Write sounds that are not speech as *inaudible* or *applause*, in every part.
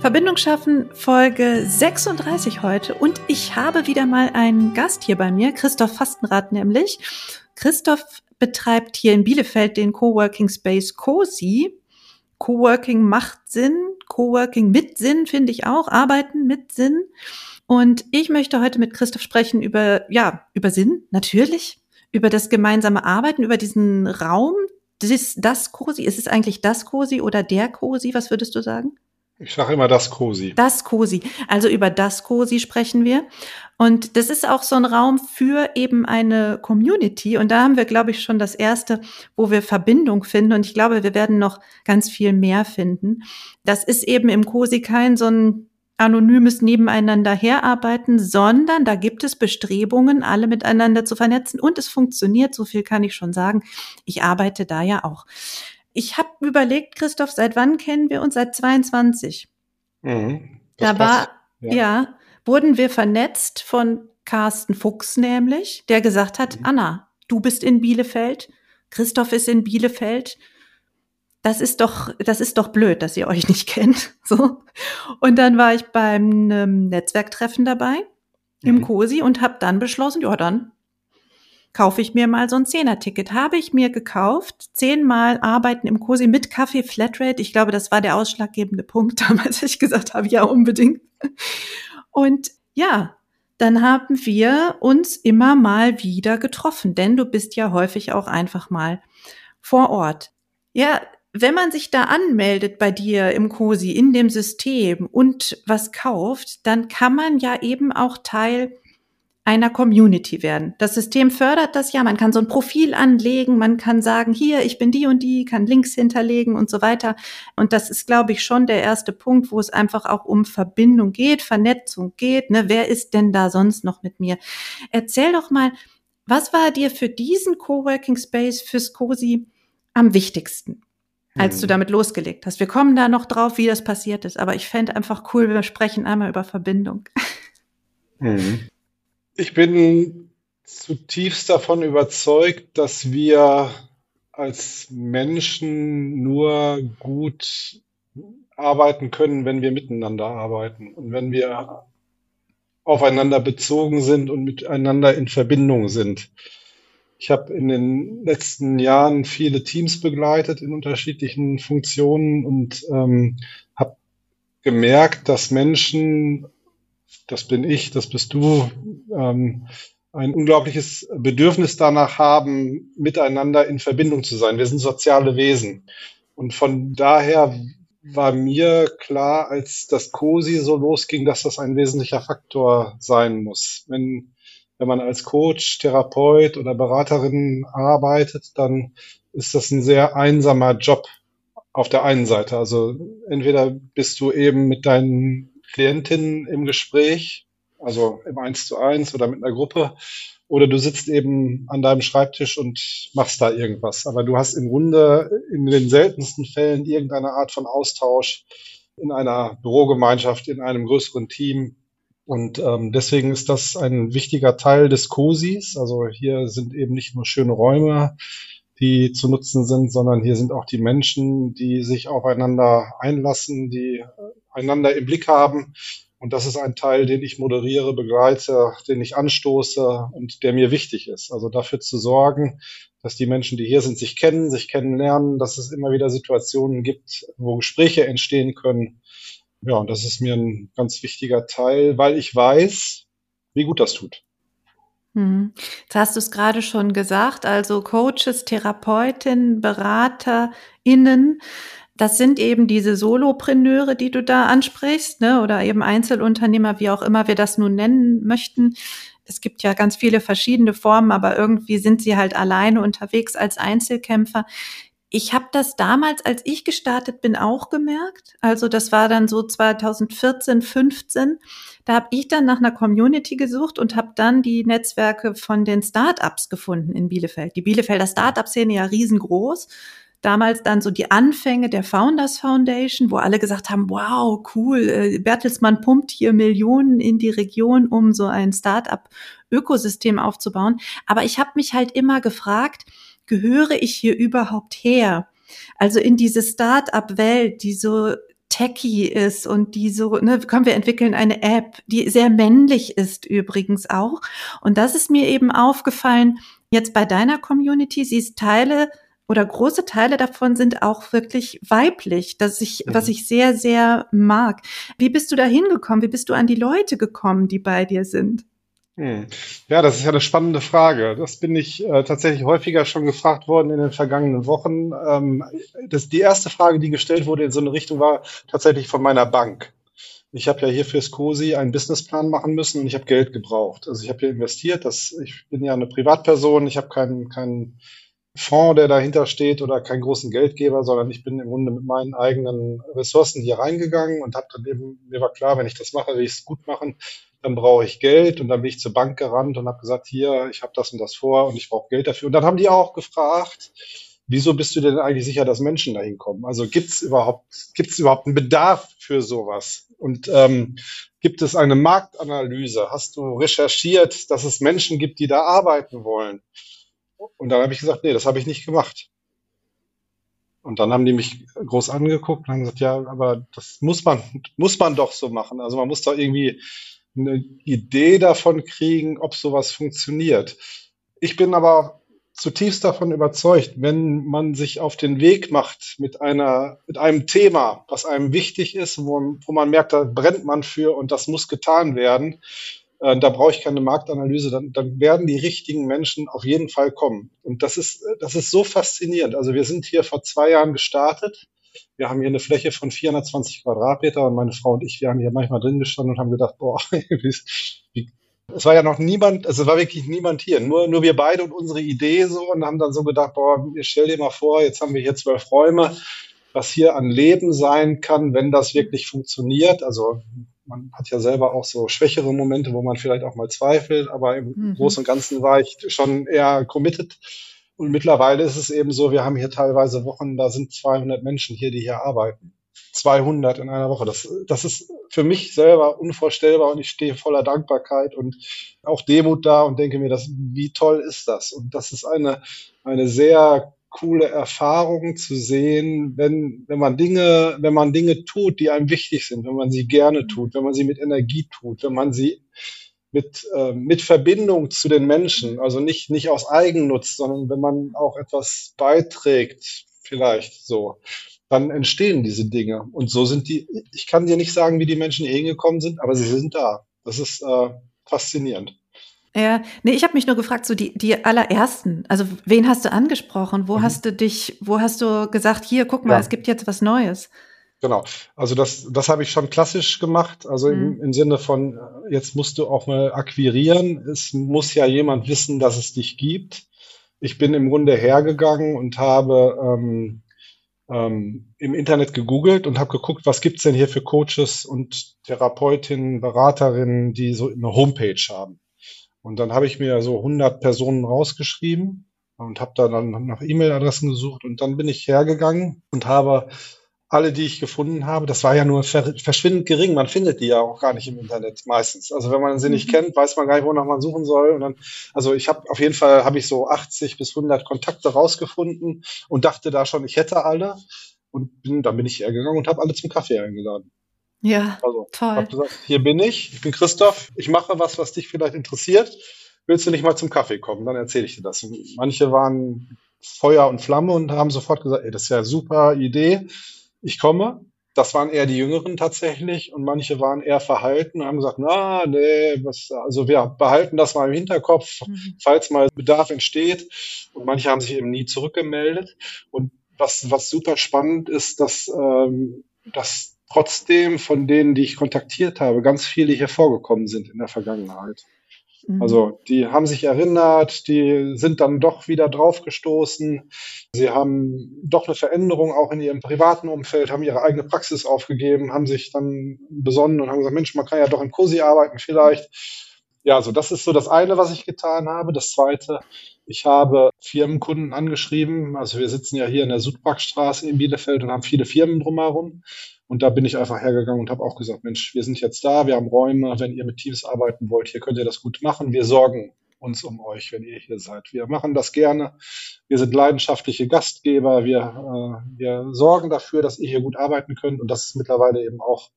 Verbindung schaffen, Folge 36 heute. Und ich habe wieder mal einen Gast hier bei mir, Christoph Fastenrath nämlich. Christoph betreibt hier in Bielefeld den Coworking Space COSI. Coworking macht Sinn, Coworking mit Sinn finde ich auch, Arbeiten mit Sinn. Und ich möchte heute mit Christoph sprechen über, ja, über Sinn, natürlich, über das gemeinsame Arbeiten, über diesen Raum, das, das COSI. Ist es eigentlich das COSI oder der COSI? Was würdest du sagen? Ich sage immer das COSI. Das COSI. Also über das COSI sprechen wir. Und das ist auch so ein Raum für eben eine Community. Und da haben wir, glaube ich, schon das erste, wo wir Verbindung finden. Und ich glaube, wir werden noch ganz viel mehr finden. Das ist eben im COSI kein so ein anonymes Nebeneinander herarbeiten, sondern da gibt es Bestrebungen, alle miteinander zu vernetzen. Und es funktioniert, so viel kann ich schon sagen. Ich arbeite da ja auch. Ich habe überlegt, Christoph, seit wann kennen wir uns? Seit 22. Mhm, da war, ja. ja. wurden wir vernetzt von Carsten Fuchs nämlich, der gesagt hat, mhm. Anna, du bist in Bielefeld, Christoph ist in Bielefeld. Das ist doch, das ist doch blöd, dass ihr euch nicht *laughs* kennt. So. Und dann war ich beim Netzwerktreffen dabei im mhm. COSI und habe dann beschlossen, ja, dann kaufe ich mir mal so ein Zehner-Ticket. Habe ich mir gekauft, zehnmal arbeiten im Cosi mit Kaffee Flatrate. Ich glaube, das war der ausschlaggebende Punkt *laughs* damals, ich gesagt habe, ja, unbedingt. Und ja, dann haben wir uns immer mal wieder getroffen, denn du bist ja häufig auch einfach mal vor Ort. Ja, wenn man sich da anmeldet bei dir im COSI, in dem System und was kauft, dann kann man ja eben auch Teil einer Community werden. Das System fördert das ja. Man kann so ein Profil anlegen, man kann sagen, hier, ich bin die und die, kann Links hinterlegen und so weiter. Und das ist, glaube ich, schon der erste Punkt, wo es einfach auch um Verbindung geht, Vernetzung geht. Ne? Wer ist denn da sonst noch mit mir? Erzähl doch mal, was war dir für diesen Coworking Space fürs COSI am wichtigsten? als hm. du damit losgelegt hast. Wir kommen da noch drauf, wie das passiert ist, aber ich fände einfach cool, wir sprechen einmal über Verbindung. Mhm. Ich bin zutiefst davon überzeugt, dass wir als Menschen nur gut arbeiten können, wenn wir miteinander arbeiten und wenn wir aufeinander bezogen sind und miteinander in Verbindung sind. Ich habe in den letzten Jahren viele Teams begleitet in unterschiedlichen Funktionen und ähm, habe gemerkt, dass Menschen das bin ich, das bist du, ähm, ein unglaubliches Bedürfnis danach haben, miteinander in Verbindung zu sein. Wir sind soziale Wesen. Und von daher war mir klar, als das COSI so losging, dass das ein wesentlicher Faktor sein muss. Wenn, wenn man als Coach, Therapeut oder Beraterin arbeitet, dann ist das ein sehr einsamer Job auf der einen Seite. Also entweder bist du eben mit deinen Klientin im Gespräch, also im Eins zu eins oder mit einer Gruppe, oder du sitzt eben an deinem Schreibtisch und machst da irgendwas. Aber du hast im Grunde in den seltensten Fällen irgendeine Art von Austausch in einer Bürogemeinschaft, in einem größeren Team. Und ähm, deswegen ist das ein wichtiger Teil des COSIs. Also hier sind eben nicht nur schöne Räume, die zu nutzen sind, sondern hier sind auch die Menschen, die sich aufeinander einlassen, die einander im Blick haben. Und das ist ein Teil, den ich moderiere, begleite, den ich anstoße und der mir wichtig ist. Also dafür zu sorgen, dass die Menschen, die hier sind, sich kennen, sich kennenlernen, dass es immer wieder Situationen gibt, wo Gespräche entstehen können. Ja, und das ist mir ein ganz wichtiger Teil, weil ich weiß, wie gut das tut. Hm. Jetzt hast du es gerade schon gesagt, also Coaches, Therapeutinnen, BeraterInnen das sind eben diese Solopreneure, die du da ansprichst, ne? oder eben Einzelunternehmer, wie auch immer wir das nun nennen möchten. Es gibt ja ganz viele verschiedene Formen, aber irgendwie sind sie halt alleine unterwegs als Einzelkämpfer. Ich habe das damals, als ich gestartet bin, auch gemerkt. Also das war dann so 2014, 15. Da habe ich dann nach einer Community gesucht und habe dann die Netzwerke von den Startups gefunden in Bielefeld. Die Bielefelder Startup-Szene ja riesengroß. Damals dann so die Anfänge der Founders Foundation, wo alle gesagt haben, wow, cool, äh, Bertelsmann pumpt hier Millionen in die Region, um so ein Startup-Ökosystem aufzubauen. Aber ich habe mich halt immer gefragt, gehöre ich hier überhaupt her? Also in diese Start-up-Welt, die so techy ist und die so, ne, können wir entwickeln eine App, die sehr männlich ist übrigens auch. Und das ist mir eben aufgefallen, jetzt bei deiner Community, sie ist Teile oder große Teile davon sind auch wirklich weiblich, das ich, mhm. was ich sehr, sehr mag. Wie bist du da hingekommen? Wie bist du an die Leute gekommen, die bei dir sind? Hm. Ja, das ist ja eine spannende Frage. Das bin ich äh, tatsächlich häufiger schon gefragt worden in den vergangenen Wochen. Ähm, das, die erste Frage, die gestellt wurde in so eine Richtung, war tatsächlich von meiner Bank. Ich habe ja hier fürs COSI einen Businessplan machen müssen und ich habe Geld gebraucht. Also ich habe hier investiert. Das, ich bin ja eine Privatperson. Ich habe keinen keinen Fonds, der dahinter steht oder keinen großen Geldgeber, sondern ich bin im Grunde mit meinen eigenen Ressourcen hier reingegangen und habe dann eben, mir war klar, wenn ich das mache, will ich es gut machen dann brauche ich Geld und dann bin ich zur Bank gerannt und habe gesagt, hier, ich habe das und das vor und ich brauche Geld dafür. Und dann haben die auch gefragt, wieso bist du denn eigentlich sicher, dass Menschen dahin kommen? Also gibt es überhaupt, gibt's überhaupt einen Bedarf für sowas? Und ähm, gibt es eine Marktanalyse? Hast du recherchiert, dass es Menschen gibt, die da arbeiten wollen? Und dann habe ich gesagt, nee, das habe ich nicht gemacht. Und dann haben die mich groß angeguckt und haben gesagt, ja, aber das muss man, muss man doch so machen. Also man muss doch irgendwie eine Idee davon kriegen, ob sowas funktioniert. Ich bin aber zutiefst davon überzeugt, wenn man sich auf den Weg macht mit einer, mit einem Thema, was einem wichtig ist, wo, wo man merkt, da brennt man für und das muss getan werden, äh, da brauche ich keine Marktanalyse, dann, dann werden die richtigen Menschen auf jeden Fall kommen. Und das ist, das ist so faszinierend. Also wir sind hier vor zwei Jahren gestartet wir haben hier eine Fläche von 420 Quadratmeter und meine Frau und ich, wir haben hier manchmal drin gestanden und haben gedacht, boah, *laughs* es war ja noch niemand, also es war wirklich niemand hier, nur, nur wir beide und unsere Idee so und haben dann so gedacht, boah, stell dir mal vor, jetzt haben wir hier zwölf Räume, was hier an Leben sein kann, wenn das wirklich funktioniert. Also man hat ja selber auch so schwächere Momente, wo man vielleicht auch mal zweifelt, aber im mhm. Großen und Ganzen war ich schon eher committed. Und mittlerweile ist es eben so, wir haben hier teilweise Wochen, da sind 200 Menschen hier, die hier arbeiten. 200 in einer Woche. Das, das ist für mich selber unvorstellbar und ich stehe voller Dankbarkeit und auch Demut da und denke mir, das, wie toll ist das? Und das ist eine, eine sehr coole Erfahrung zu sehen, wenn, wenn man Dinge, wenn man Dinge tut, die einem wichtig sind, wenn man sie gerne tut, wenn man sie mit Energie tut, wenn man sie mit, äh, mit Verbindung zu den Menschen, also nicht, nicht aus Eigennutz, sondern wenn man auch etwas beiträgt, vielleicht so, dann entstehen diese Dinge. Und so sind die, ich kann dir nicht sagen, wie die Menschen hier hingekommen sind, aber sie sind da. Das ist äh, faszinierend. Ja, nee, ich habe mich nur gefragt, so die, die allerersten, also wen hast du angesprochen? Wo mhm. hast du dich, wo hast du gesagt, hier, guck mal, ja. es gibt jetzt was Neues? Genau. Also das, das habe ich schon klassisch gemacht. Also mhm. im, im, Sinne von, jetzt musst du auch mal akquirieren. Es muss ja jemand wissen, dass es dich gibt. Ich bin im Grunde hergegangen und habe ähm, ähm, im Internet gegoogelt und habe geguckt, was gibt's denn hier für Coaches und Therapeutinnen, Beraterinnen, die so eine Homepage haben. Und dann habe ich mir so 100 Personen rausgeschrieben und habe da dann nach E-Mail-Adressen gesucht und dann bin ich hergegangen und habe alle, die ich gefunden habe, das war ja nur verschwindend gering. Man findet die ja auch gar nicht im Internet meistens. Also wenn man sie nicht mhm. kennt, weiß man gar nicht, wonach man suchen soll. Und dann, also ich habe auf jeden Fall habe ich so 80 bis 100 Kontakte rausgefunden und dachte da schon, ich hätte alle. Und bin, dann bin ich hergegangen und habe alle zum Kaffee eingeladen. Ja, also, toll. Hab gesagt, hier bin ich, ich bin Christoph, ich mache was, was dich vielleicht interessiert. Willst du nicht mal zum Kaffee kommen? Dann erzähle ich dir das. Und manche waren Feuer und Flamme und haben sofort gesagt, ey, das ist ja eine super Idee ich komme. Das waren eher die Jüngeren tatsächlich und manche waren eher verhalten und haben gesagt, na, nee, was, also wir behalten das mal im Hinterkopf, mhm. falls mal Bedarf entsteht. Und manche haben sich eben nie zurückgemeldet. Und was, was super spannend ist, dass, ähm, dass trotzdem von denen, die ich kontaktiert habe, ganz viele hier vorgekommen sind in der Vergangenheit. Mhm. Also die haben sich erinnert, die sind dann doch wieder draufgestoßen. Sie haben doch eine Veränderung auch in ihrem privaten Umfeld, haben ihre eigene Praxis aufgegeben, haben sich dann besonnen und haben gesagt, Mensch, man kann ja doch in COSI arbeiten vielleicht. Ja, so das ist so das eine, was ich getan habe. Das zweite, ich habe Firmenkunden angeschrieben. Also wir sitzen ja hier in der Südparkstraße in Bielefeld und haben viele Firmen drumherum. Und da bin ich einfach hergegangen und habe auch gesagt, Mensch, wir sind jetzt da, wir haben Räume, wenn ihr mit Teams arbeiten wollt, hier könnt ihr das gut machen. Wir sorgen uns um euch, wenn ihr hier seid. Wir machen das gerne. Wir sind leidenschaftliche Gastgeber. Wir, äh, wir sorgen dafür, dass ihr hier gut arbeiten könnt. Und das ist mittlerweile eben auch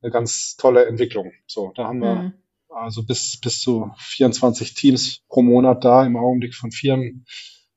eine ganz tolle Entwicklung. So, da haben wir mhm. also bis, bis zu 24 Teams pro Monat da im Augenblick von Firmen,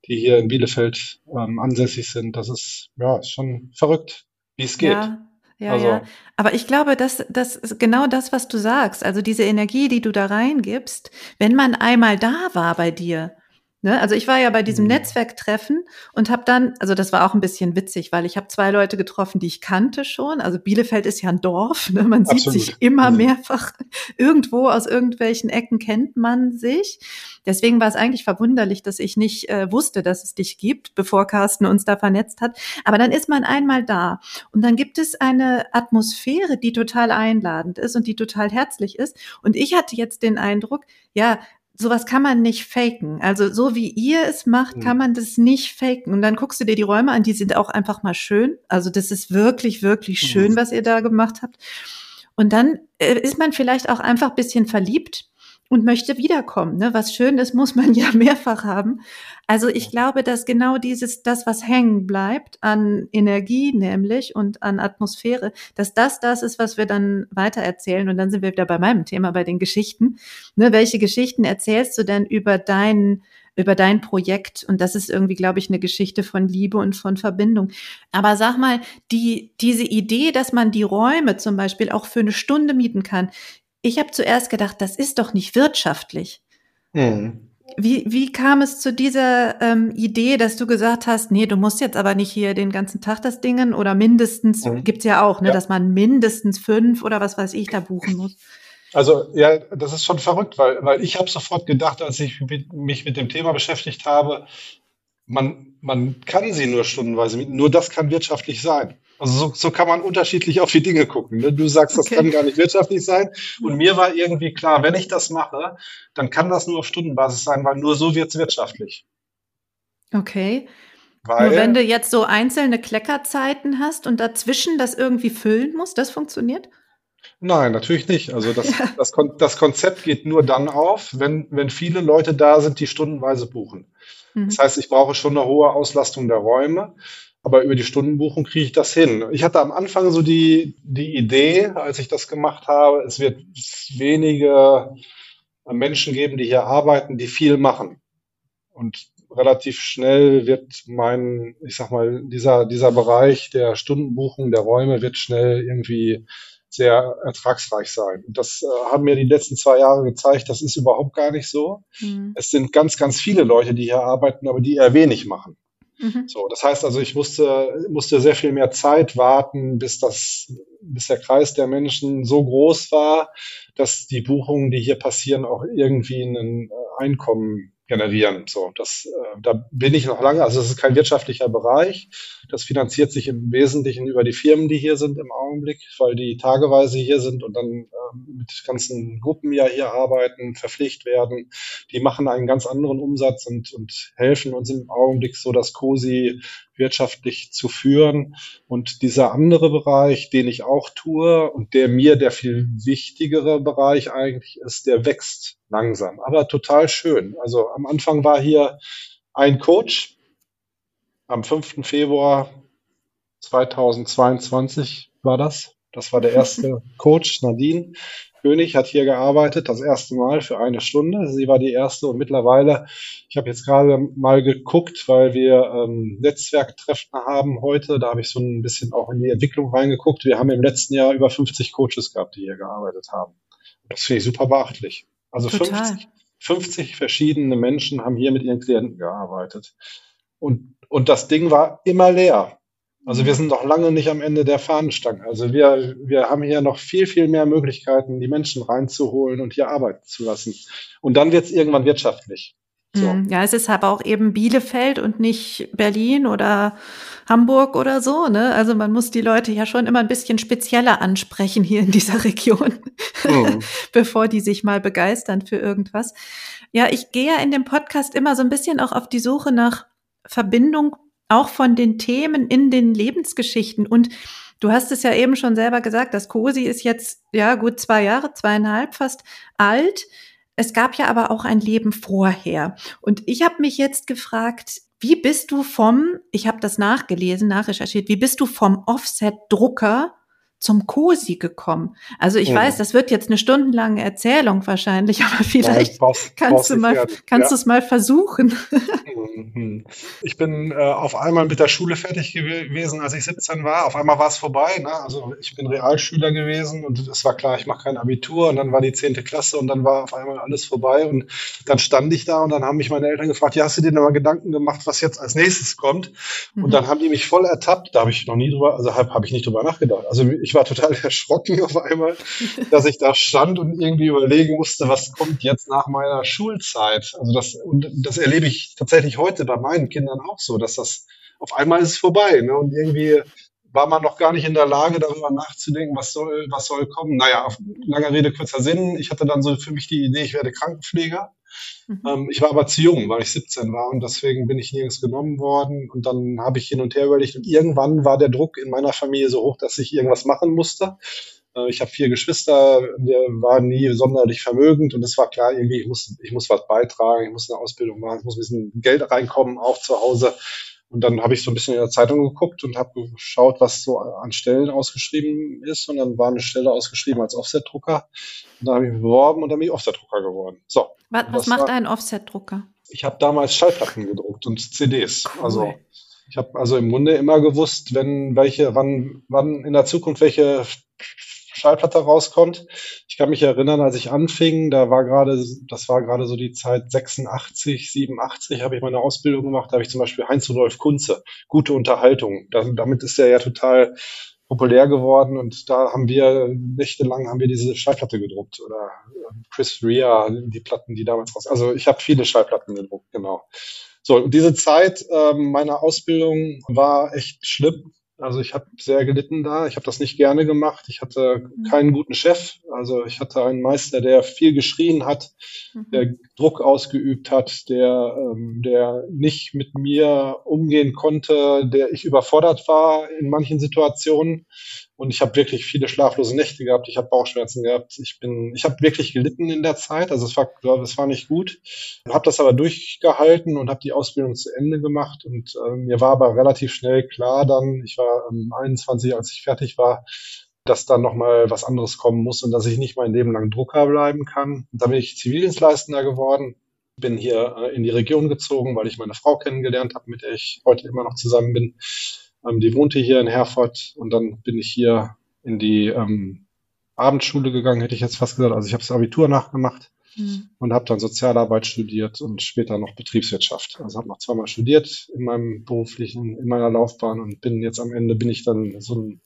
die hier in Bielefeld ähm, ansässig sind. Das ist, ja, ist schon verrückt, wie es geht. Ja. Ja, also, ja. Aber ich glaube, dass das ist genau das, was du sagst. Also diese Energie, die du da reingibst, wenn man einmal da war bei dir, Ne? Also ich war ja bei diesem mhm. Netzwerktreffen und habe dann, also das war auch ein bisschen witzig, weil ich habe zwei Leute getroffen, die ich kannte schon. Also Bielefeld ist ja ein Dorf, ne? man Absolut. sieht sich immer mhm. mehrfach *laughs* irgendwo aus irgendwelchen Ecken kennt man sich. Deswegen war es eigentlich verwunderlich, dass ich nicht äh, wusste, dass es dich gibt, bevor Carsten uns da vernetzt hat. Aber dann ist man einmal da und dann gibt es eine Atmosphäre, die total einladend ist und die total herzlich ist. Und ich hatte jetzt den Eindruck, ja, sowas kann man nicht faken. Also so wie ihr es macht, mhm. kann man das nicht faken. Und dann guckst du dir die Räume an, die sind auch einfach mal schön. Also das ist wirklich, wirklich schön, mhm. was ihr da gemacht habt. Und dann äh, ist man vielleicht auch einfach bisschen verliebt und möchte wiederkommen. Ne? Was schön ist, muss man *laughs* ja mehrfach haben. Also ich glaube, dass genau dieses, das, was hängen bleibt an Energie nämlich und an Atmosphäre, dass das das ist, was wir dann weiter erzählen. Und dann sind wir wieder bei meinem Thema, bei den Geschichten. Ne? Welche Geschichten erzählst du denn über dein, über dein Projekt? Und das ist irgendwie, glaube ich, eine Geschichte von Liebe und von Verbindung. Aber sag mal, die, diese Idee, dass man die Räume zum Beispiel auch für eine Stunde mieten kann, ich habe zuerst gedacht, das ist doch nicht wirtschaftlich. Mhm. Wie, wie kam es zu dieser ähm, Idee, dass du gesagt hast, nee, du musst jetzt aber nicht hier den ganzen Tag das Dingen oder mindestens, mhm. gibt's ja auch, ne, ja. dass man mindestens fünf oder was weiß ich da buchen muss. Also ja, das ist schon verrückt, weil, weil ich habe sofort gedacht, als ich mich mit dem Thema beschäftigt habe, man, man kann sie nur stundenweise mieten, nur das kann wirtschaftlich sein. Also so, so kann man unterschiedlich auf die Dinge gucken. Ne? Du sagst, das okay. kann gar nicht wirtschaftlich sein. Und mir war irgendwie klar, wenn ich das mache, dann kann das nur auf Stundenbasis sein, weil nur so wird es wirtschaftlich. Okay. Weil, nur wenn du jetzt so einzelne Kleckerzeiten hast und dazwischen das irgendwie füllen musst, das funktioniert? Nein, natürlich nicht. Also das, *laughs* ja. das, das, Konzept geht nur dann auf, wenn, wenn viele Leute da sind, die stundenweise buchen. Mhm. Das heißt, ich brauche schon eine hohe Auslastung der Räume. Aber über die Stundenbuchung kriege ich das hin. Ich hatte am Anfang so die, die Idee, als ich das gemacht habe, es wird wenige Menschen geben, die hier arbeiten, die viel machen. Und relativ schnell wird mein, ich sag mal, dieser, dieser Bereich der Stundenbuchung der Räume wird schnell irgendwie sehr ertragsreich sein. Und das äh, haben mir die letzten zwei Jahre gezeigt, das ist überhaupt gar nicht so. Mhm. Es sind ganz, ganz viele Leute, die hier arbeiten, aber die eher wenig machen. Mhm. So, das heißt also, ich musste, musste sehr viel mehr Zeit warten, bis das, bis der Kreis der Menschen so groß war, dass die Buchungen, die hier passieren, auch irgendwie ein äh, Einkommen generieren. So, das, äh, da bin ich noch lange. Also es ist kein wirtschaftlicher Bereich. Das finanziert sich im Wesentlichen über die Firmen, die hier sind im Augenblick, weil die tageweise hier sind und dann äh, mit ganzen Gruppen ja hier arbeiten, verpflichtet werden. Die machen einen ganz anderen Umsatz und, und helfen uns im Augenblick so, dass COSI wirtschaftlich zu führen. Und dieser andere Bereich, den ich auch tue und der mir der viel wichtigere Bereich eigentlich ist, der wächst langsam, aber total schön. Also am Anfang war hier ein Coach. Am 5. Februar 2022 war das. Das war der erste *laughs* Coach, Nadine. König hat hier gearbeitet, das erste Mal für eine Stunde. Sie war die erste und mittlerweile, ich habe jetzt gerade mal geguckt, weil wir ähm, Netzwerktreffen haben heute, da habe ich so ein bisschen auch in die Entwicklung reingeguckt. Wir haben im letzten Jahr über 50 Coaches gehabt, die hier gearbeitet haben. Das finde ich super beachtlich. Also 50, 50 verschiedene Menschen haben hier mit ihren Klienten gearbeitet. Und, und das Ding war immer leer. Also wir sind noch lange nicht am Ende der Fahnenstange. Also wir, wir haben hier noch viel, viel mehr Möglichkeiten, die Menschen reinzuholen und hier arbeiten zu lassen. Und dann wird es irgendwann wirtschaftlich. So. Mhm. Ja, es ist aber auch eben Bielefeld und nicht Berlin oder Hamburg oder so. Ne? Also man muss die Leute ja schon immer ein bisschen spezieller ansprechen hier in dieser *laughs* Region, mhm. *laughs* bevor die sich mal begeistern für irgendwas. Ja, ich gehe ja in dem Podcast immer so ein bisschen auch auf die Suche nach Verbindung auch von den Themen in den Lebensgeschichten und Du hast es ja eben schon selber gesagt, das COSI ist jetzt ja gut zwei Jahre, zweieinhalb fast alt. Es gab ja aber auch ein Leben vorher. Und ich habe mich jetzt gefragt, wie bist du vom, ich habe das nachgelesen, nachrecherchiert, wie bist du vom Offset-Drucker zum Cosi gekommen? Also ich mhm. weiß, das wird jetzt eine stundenlange Erzählung wahrscheinlich, *laughs* aber vielleicht brauchst, kannst brauchst du mal, kannst ja. du es mal versuchen. Mhm. Ich bin äh, auf einmal mit der Schule fertig gewesen, als ich 17 war. Auf einmal war es vorbei. Ne? Also ich bin Realschüler gewesen und es war klar, ich mache kein Abitur und dann war die 10. Klasse und dann war auf einmal alles vorbei und dann stand ich da und dann haben mich meine Eltern gefragt, ja, hast du dir denn mal Gedanken gemacht, was jetzt als nächstes kommt? Mhm. Und dann haben die mich voll ertappt. Da habe ich noch nie drüber, also habe hab ich nicht drüber nachgedacht. Also ich ich war total *laughs* erschrocken auf einmal, dass ich da stand und irgendwie überlegen musste, was kommt jetzt nach meiner Schulzeit. Also das, und das erlebe ich tatsächlich heute bei meinen Kindern auch so, dass das auf einmal ist vorbei. Ne? Und irgendwie war man noch gar nicht in der Lage, darüber nachzudenken, was soll, was soll kommen. Naja, auf langer Rede, kurzer Sinn. Ich hatte dann so für mich die Idee, ich werde Krankenpfleger. Mhm. Ähm, ich war aber zu jung, weil ich 17 war und deswegen bin ich nirgends genommen worden. Und dann habe ich hin und her überlegt und irgendwann war der Druck in meiner Familie so hoch, dass ich irgendwas machen musste. Äh, ich habe vier Geschwister, wir waren nie sonderlich vermögend und es war klar, irgendwie, ich muss, ich muss was beitragen, ich muss eine Ausbildung machen, es muss ein bisschen Geld reinkommen, auch zu Hause. Und dann habe ich so ein bisschen in der Zeitung geguckt und habe geschaut, was so an Stellen ausgeschrieben ist. Und dann war eine Stelle ausgeschrieben als Offset-Drucker. Und da habe ich mich beworben und dann bin ich Offset-Drucker geworden. So. Was, was macht war, ein Offset-Drucker? Ich habe damals Schallplatten gedruckt und CDs. Cool. Also ich habe also im Grunde immer gewusst, wenn welche, wann, wann in der Zukunft welche Schallplatte rauskommt. Ich kann mich erinnern, als ich anfing, da war gerade, das war gerade so die Zeit 86, 87, habe ich meine Ausbildung gemacht. Da habe ich zum Beispiel Heinz-Rudolf Kunze, gute Unterhaltung. damit ist er ja total populär geworden und da haben wir nächtelang haben wir diese Schallplatte gedruckt oder ähm, Chris Rea, die Platten, die damals raus. Also ich habe viele Schallplatten gedruckt, genau. So, diese Zeit ähm, meiner Ausbildung war echt schlimm. Also ich habe sehr gelitten da. Ich habe das nicht gerne gemacht. Ich hatte mhm. keinen guten Chef. Also ich hatte einen Meister, der viel geschrien hat, mhm. der Druck ausgeübt hat, der, ähm, der nicht mit mir umgehen konnte, der ich überfordert war in manchen Situationen. Und ich habe wirklich viele schlaflose Nächte gehabt. Ich habe Bauchschmerzen gehabt. Ich bin, ich habe wirklich gelitten in der Zeit. Also es war, es war nicht gut. Habe das aber durchgehalten und habe die Ausbildung zu Ende gemacht. Und äh, mir war aber relativ schnell klar dann, ich war ähm, 21, als ich fertig war, dass dann nochmal was anderes kommen muss und dass ich nicht mein Leben lang Drucker bleiben kann. Da bin ich Zivildienstleistender geworden, bin hier äh, in die Region gezogen, weil ich meine Frau kennengelernt habe, mit der ich heute immer noch zusammen bin. Ähm, die wohnte hier in Herford und dann bin ich hier in die ähm, Abendschule gegangen, hätte ich jetzt fast gesagt. Also ich habe das Abitur nachgemacht mhm. und habe dann Sozialarbeit studiert und später noch Betriebswirtschaft. Also habe noch zweimal studiert in meinem beruflichen, in meiner Laufbahn und bin jetzt am Ende bin ich dann so ein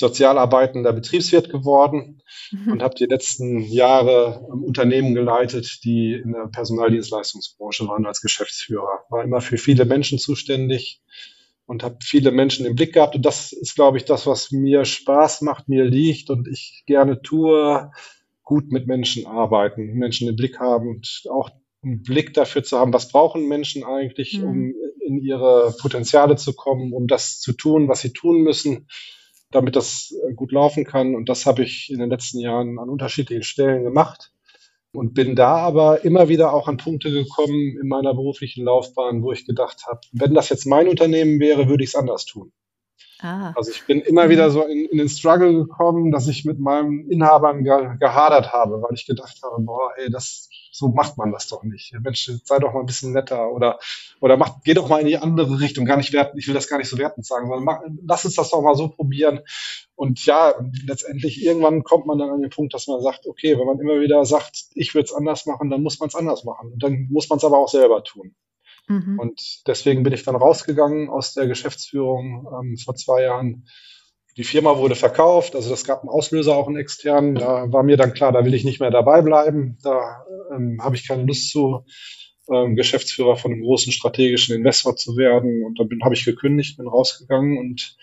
sozialarbeitender Betriebswirt geworden mhm. und habe die letzten Jahre ähm, Unternehmen geleitet, die in der Personaldienstleistungsbranche waren als Geschäftsführer. War immer für viele Menschen zuständig, und habe viele Menschen im Blick gehabt. Und das ist, glaube ich, das, was mir Spaß macht, mir liegt und ich gerne tue, gut mit Menschen arbeiten, Menschen im Blick haben und auch einen Blick dafür zu haben, was brauchen Menschen eigentlich, mhm. um in ihre Potenziale zu kommen, um das zu tun, was sie tun müssen, damit das gut laufen kann. Und das habe ich in den letzten Jahren an unterschiedlichen Stellen gemacht und bin da aber immer wieder auch an Punkte gekommen in meiner beruflichen Laufbahn, wo ich gedacht habe, wenn das jetzt mein Unternehmen wäre, würde ich es anders tun. Ah. Also ich bin immer wieder so in, in, den Struggle gekommen, dass ich mit meinem Inhabern ge gehadert habe, weil ich gedacht habe, boah, ey, das so macht man das doch nicht. Mensch, sei doch mal ein bisschen netter oder oder mach, geh doch mal in die andere Richtung. Gar nicht werten, ich will das gar nicht so wertend sagen, sondern mach, lass uns das doch mal so probieren. Und ja, letztendlich irgendwann kommt man dann an den Punkt, dass man sagt, okay, wenn man immer wieder sagt, ich würde es anders machen, dann muss man es anders machen. Und dann muss man es aber auch selber tun. Mhm. Und deswegen bin ich dann rausgegangen aus der Geschäftsführung ähm, vor zwei Jahren. Die Firma wurde verkauft, also das gab einen Auslöser auch einen externen. Da war mir dann klar, da will ich nicht mehr dabei bleiben. Da ähm, habe ich keine Lust zu, ähm, Geschäftsführer von einem großen strategischen Investor zu werden. Und dann habe ich gekündigt, bin rausgegangen und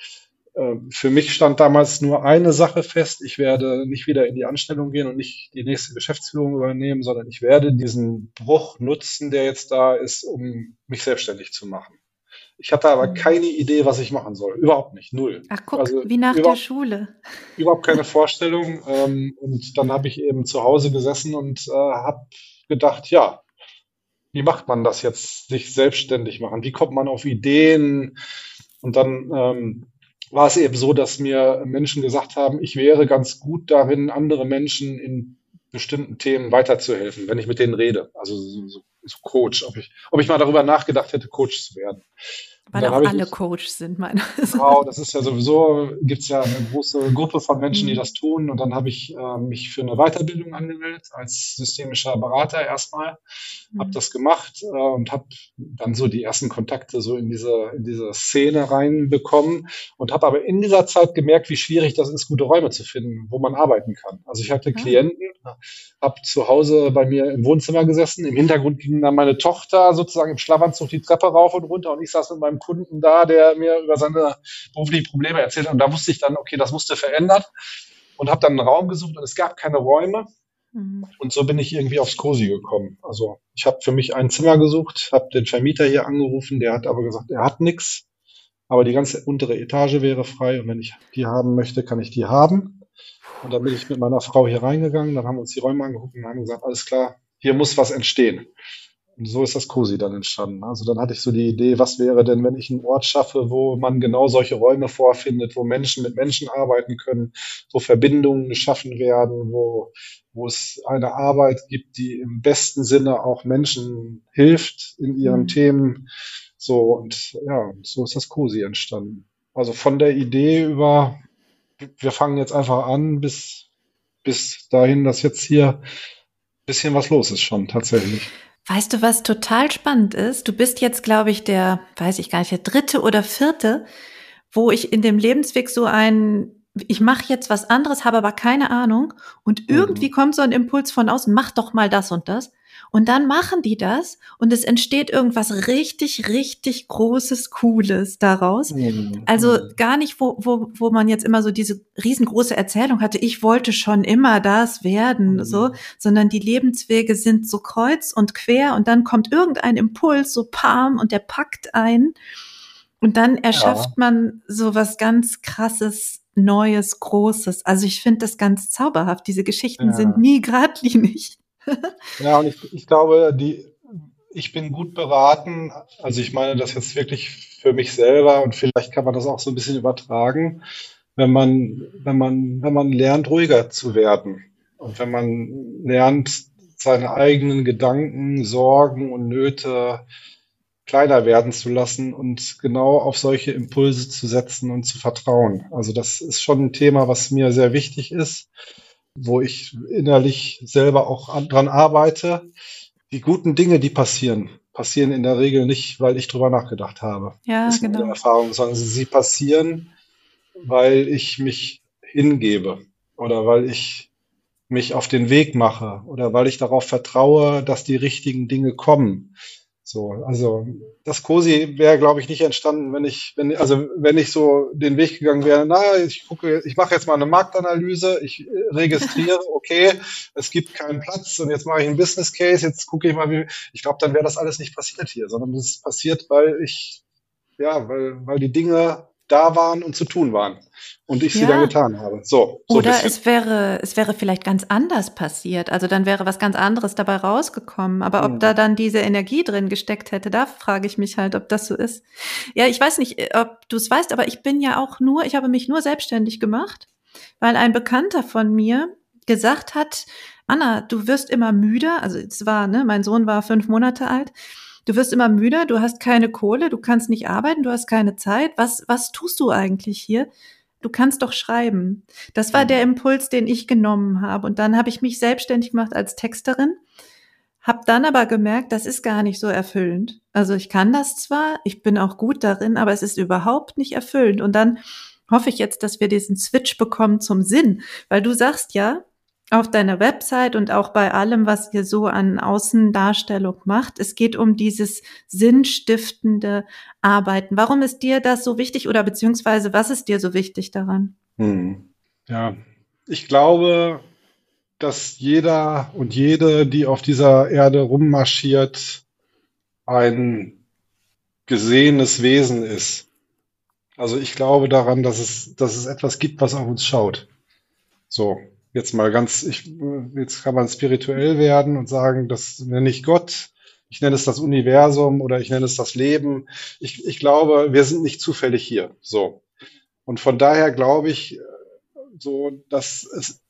für mich stand damals nur eine Sache fest. Ich werde nicht wieder in die Anstellung gehen und nicht die nächste Geschäftsführung übernehmen, sondern ich werde diesen Bruch nutzen, der jetzt da ist, um mich selbstständig zu machen. Ich hatte aber keine Idee, was ich machen soll. Überhaupt nicht. Null. Ach, guck, also wie nach der Schule. Überhaupt keine Vorstellung. Ähm, und dann habe ich eben zu Hause gesessen und äh, habe gedacht, ja, wie macht man das jetzt, sich selbstständig machen? Wie kommt man auf Ideen? Und dann ähm, war es eben so, dass mir Menschen gesagt haben, ich wäre ganz gut darin, andere Menschen in bestimmten Themen weiterzuhelfen, wenn ich mit denen rede. Also so, so, Coach, ob ich, ob ich mal darüber nachgedacht hätte, Coach zu werden. Weil auch alle ich, Coach sind, meine *laughs* Genau, das ist ja sowieso, gibt es ja eine große Gruppe von Menschen, die mhm. das tun. Und dann habe ich äh, mich für eine Weiterbildung angemeldet als systemischer Berater erstmal. Mhm. Habe das gemacht äh, und habe dann so die ersten Kontakte so in diese, in diese Szene reinbekommen und habe aber in dieser Zeit gemerkt, wie schwierig das ist, gute Räume zu finden, wo man arbeiten kann. Also ich hatte ja. Klienten, habe zu Hause bei mir im Wohnzimmer gesessen. Im Hintergrund ging dann meine Tochter sozusagen im Schlafanzug die Treppe rauf und runter und ich saß mit meinem Kunden da, der mir über seine beruflichen Probleme erzählt hat. Und da wusste ich dann, okay, das musste verändert und habe dann einen Raum gesucht und es gab keine Räume. Mhm. Und so bin ich irgendwie aufs Cosi gekommen. Also ich habe für mich ein Zimmer gesucht, habe den Vermieter hier angerufen, der hat aber gesagt, er hat nichts, aber die ganze untere Etage wäre frei und wenn ich die haben möchte, kann ich die haben. Und dann bin ich mit meiner Frau hier reingegangen, dann haben wir uns die Räume angeguckt und haben gesagt, alles klar, hier muss was entstehen. Und so ist das COSI dann entstanden. Also dann hatte ich so die Idee, was wäre denn, wenn ich einen Ort schaffe, wo man genau solche Räume vorfindet, wo Menschen mit Menschen arbeiten können, wo Verbindungen geschaffen werden, wo, wo es eine Arbeit gibt, die im besten Sinne auch Menschen hilft in ihren mhm. Themen. So und ja, so ist das COSI entstanden. Also von der Idee über, wir fangen jetzt einfach an, bis, bis dahin, dass jetzt hier bisschen was los ist schon tatsächlich. Weißt du, was total spannend ist? Du bist jetzt, glaube ich, der, weiß ich gar nicht, der dritte oder vierte, wo ich in dem Lebensweg so ein, ich mache jetzt was anderes, habe aber keine Ahnung und mhm. irgendwie mhm. kommt so ein Impuls von außen, mach doch mal das und das. Und dann machen die das und es entsteht irgendwas richtig, richtig Großes, Cooles daraus. Mhm. Also gar nicht, wo, wo, wo man jetzt immer so diese riesengroße Erzählung hatte, ich wollte schon immer das werden, mhm. so, sondern die Lebenswege sind so kreuz und quer und dann kommt irgendein Impuls, so Pam, und der packt ein. Und dann erschafft ja. man so was ganz krasses, Neues, Großes. Also ich finde das ganz zauberhaft. Diese Geschichten ja. sind nie *laughs* geradlinig. *laughs* ja, und ich, ich glaube, die, ich bin gut beraten. Also ich meine das jetzt wirklich für mich selber und vielleicht kann man das auch so ein bisschen übertragen, wenn man, wenn man, wenn man lernt, ruhiger zu werden und wenn man lernt, seine eigenen Gedanken, Sorgen und Nöte kleiner werden zu lassen und genau auf solche Impulse zu setzen und zu vertrauen. Also das ist schon ein Thema, was mir sehr wichtig ist wo ich innerlich selber auch dran arbeite. Die guten Dinge, die passieren, passieren in der Regel nicht, weil ich drüber nachgedacht habe. Ja, das ist genau. Meine Erfahrung, sondern sie passieren, weil ich mich hingebe oder weil ich mich auf den Weg mache oder weil ich darauf vertraue, dass die richtigen Dinge kommen. So, also das COSI wäre, glaube ich, nicht entstanden, wenn ich, wenn, also wenn ich so den Weg gegangen wäre, na, ich gucke, ich mache jetzt mal eine Marktanalyse, ich äh, registriere, *laughs* okay, es gibt keinen Platz und jetzt mache ich einen Business Case, jetzt gucke ich mal, wie, ich glaube, dann wäre das alles nicht passiert hier, sondern es ist passiert, weil ich, ja, weil, weil die Dinge da waren und zu tun waren und ich ja. sie dann getan habe. So. so Oder es wäre, es wäre vielleicht ganz anders passiert. Also dann wäre was ganz anderes dabei rausgekommen. Aber ob mhm. da dann diese Energie drin gesteckt hätte, da frage ich mich halt, ob das so ist. Ja, ich weiß nicht, ob du es weißt, aber ich bin ja auch nur, ich habe mich nur selbstständig gemacht, weil ein Bekannter von mir gesagt hat, Anna, du wirst immer müder. Also es war, ne, mein Sohn war fünf Monate alt du wirst immer müder, du hast keine Kohle, du kannst nicht arbeiten, du hast keine Zeit. Was, was tust du eigentlich hier? Du kannst doch schreiben. Das war der Impuls, den ich genommen habe. Und dann habe ich mich selbstständig gemacht als Texterin, Hab dann aber gemerkt, das ist gar nicht so erfüllend. Also ich kann das zwar, ich bin auch gut darin, aber es ist überhaupt nicht erfüllend. Und dann hoffe ich jetzt, dass wir diesen Switch bekommen zum Sinn, weil du sagst ja, auf deiner Website und auch bei allem, was ihr so an Außendarstellung macht. Es geht um dieses sinnstiftende Arbeiten. Warum ist dir das so wichtig oder beziehungsweise was ist dir so wichtig daran? Hm. Ja, ich glaube, dass jeder und jede, die auf dieser Erde rummarschiert, ein gesehenes Wesen ist. Also ich glaube daran, dass es, dass es etwas gibt, was auf uns schaut. So, jetzt mal ganz, ich, jetzt kann man spirituell werden und sagen, das nenne ich Gott, ich nenne es das Universum oder ich nenne es das Leben. Ich, ich glaube, wir sind nicht zufällig hier. So. Und von daher glaube ich, so, dass es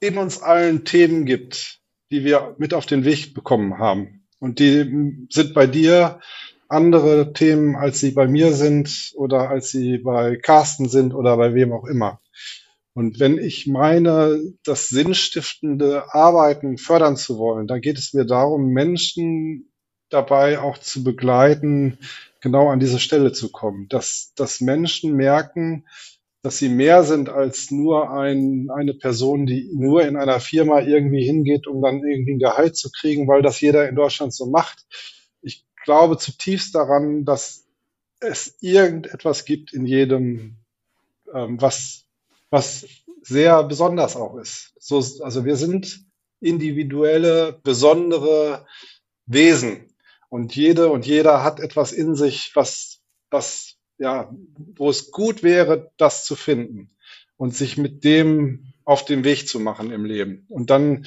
in uns allen Themen gibt, die wir mit auf den Weg bekommen haben. Und die sind bei dir andere Themen, als sie bei mir sind oder als sie bei Carsten sind oder bei wem auch immer. Und wenn ich meine, das sinnstiftende Arbeiten fördern zu wollen, dann geht es mir darum, Menschen dabei auch zu begleiten, genau an diese Stelle zu kommen, dass, dass Menschen merken, dass sie mehr sind als nur ein, eine Person, die nur in einer Firma irgendwie hingeht, um dann irgendwie ein Gehalt zu kriegen, weil das jeder in Deutschland so macht. Ich glaube zutiefst daran, dass es irgendetwas gibt in jedem, ähm, was was sehr besonders auch ist. So, also wir sind individuelle, besondere Wesen. Und jede und jeder hat etwas in sich, was, was, ja, wo es gut wäre, das zu finden und sich mit dem auf den Weg zu machen im Leben. Und dann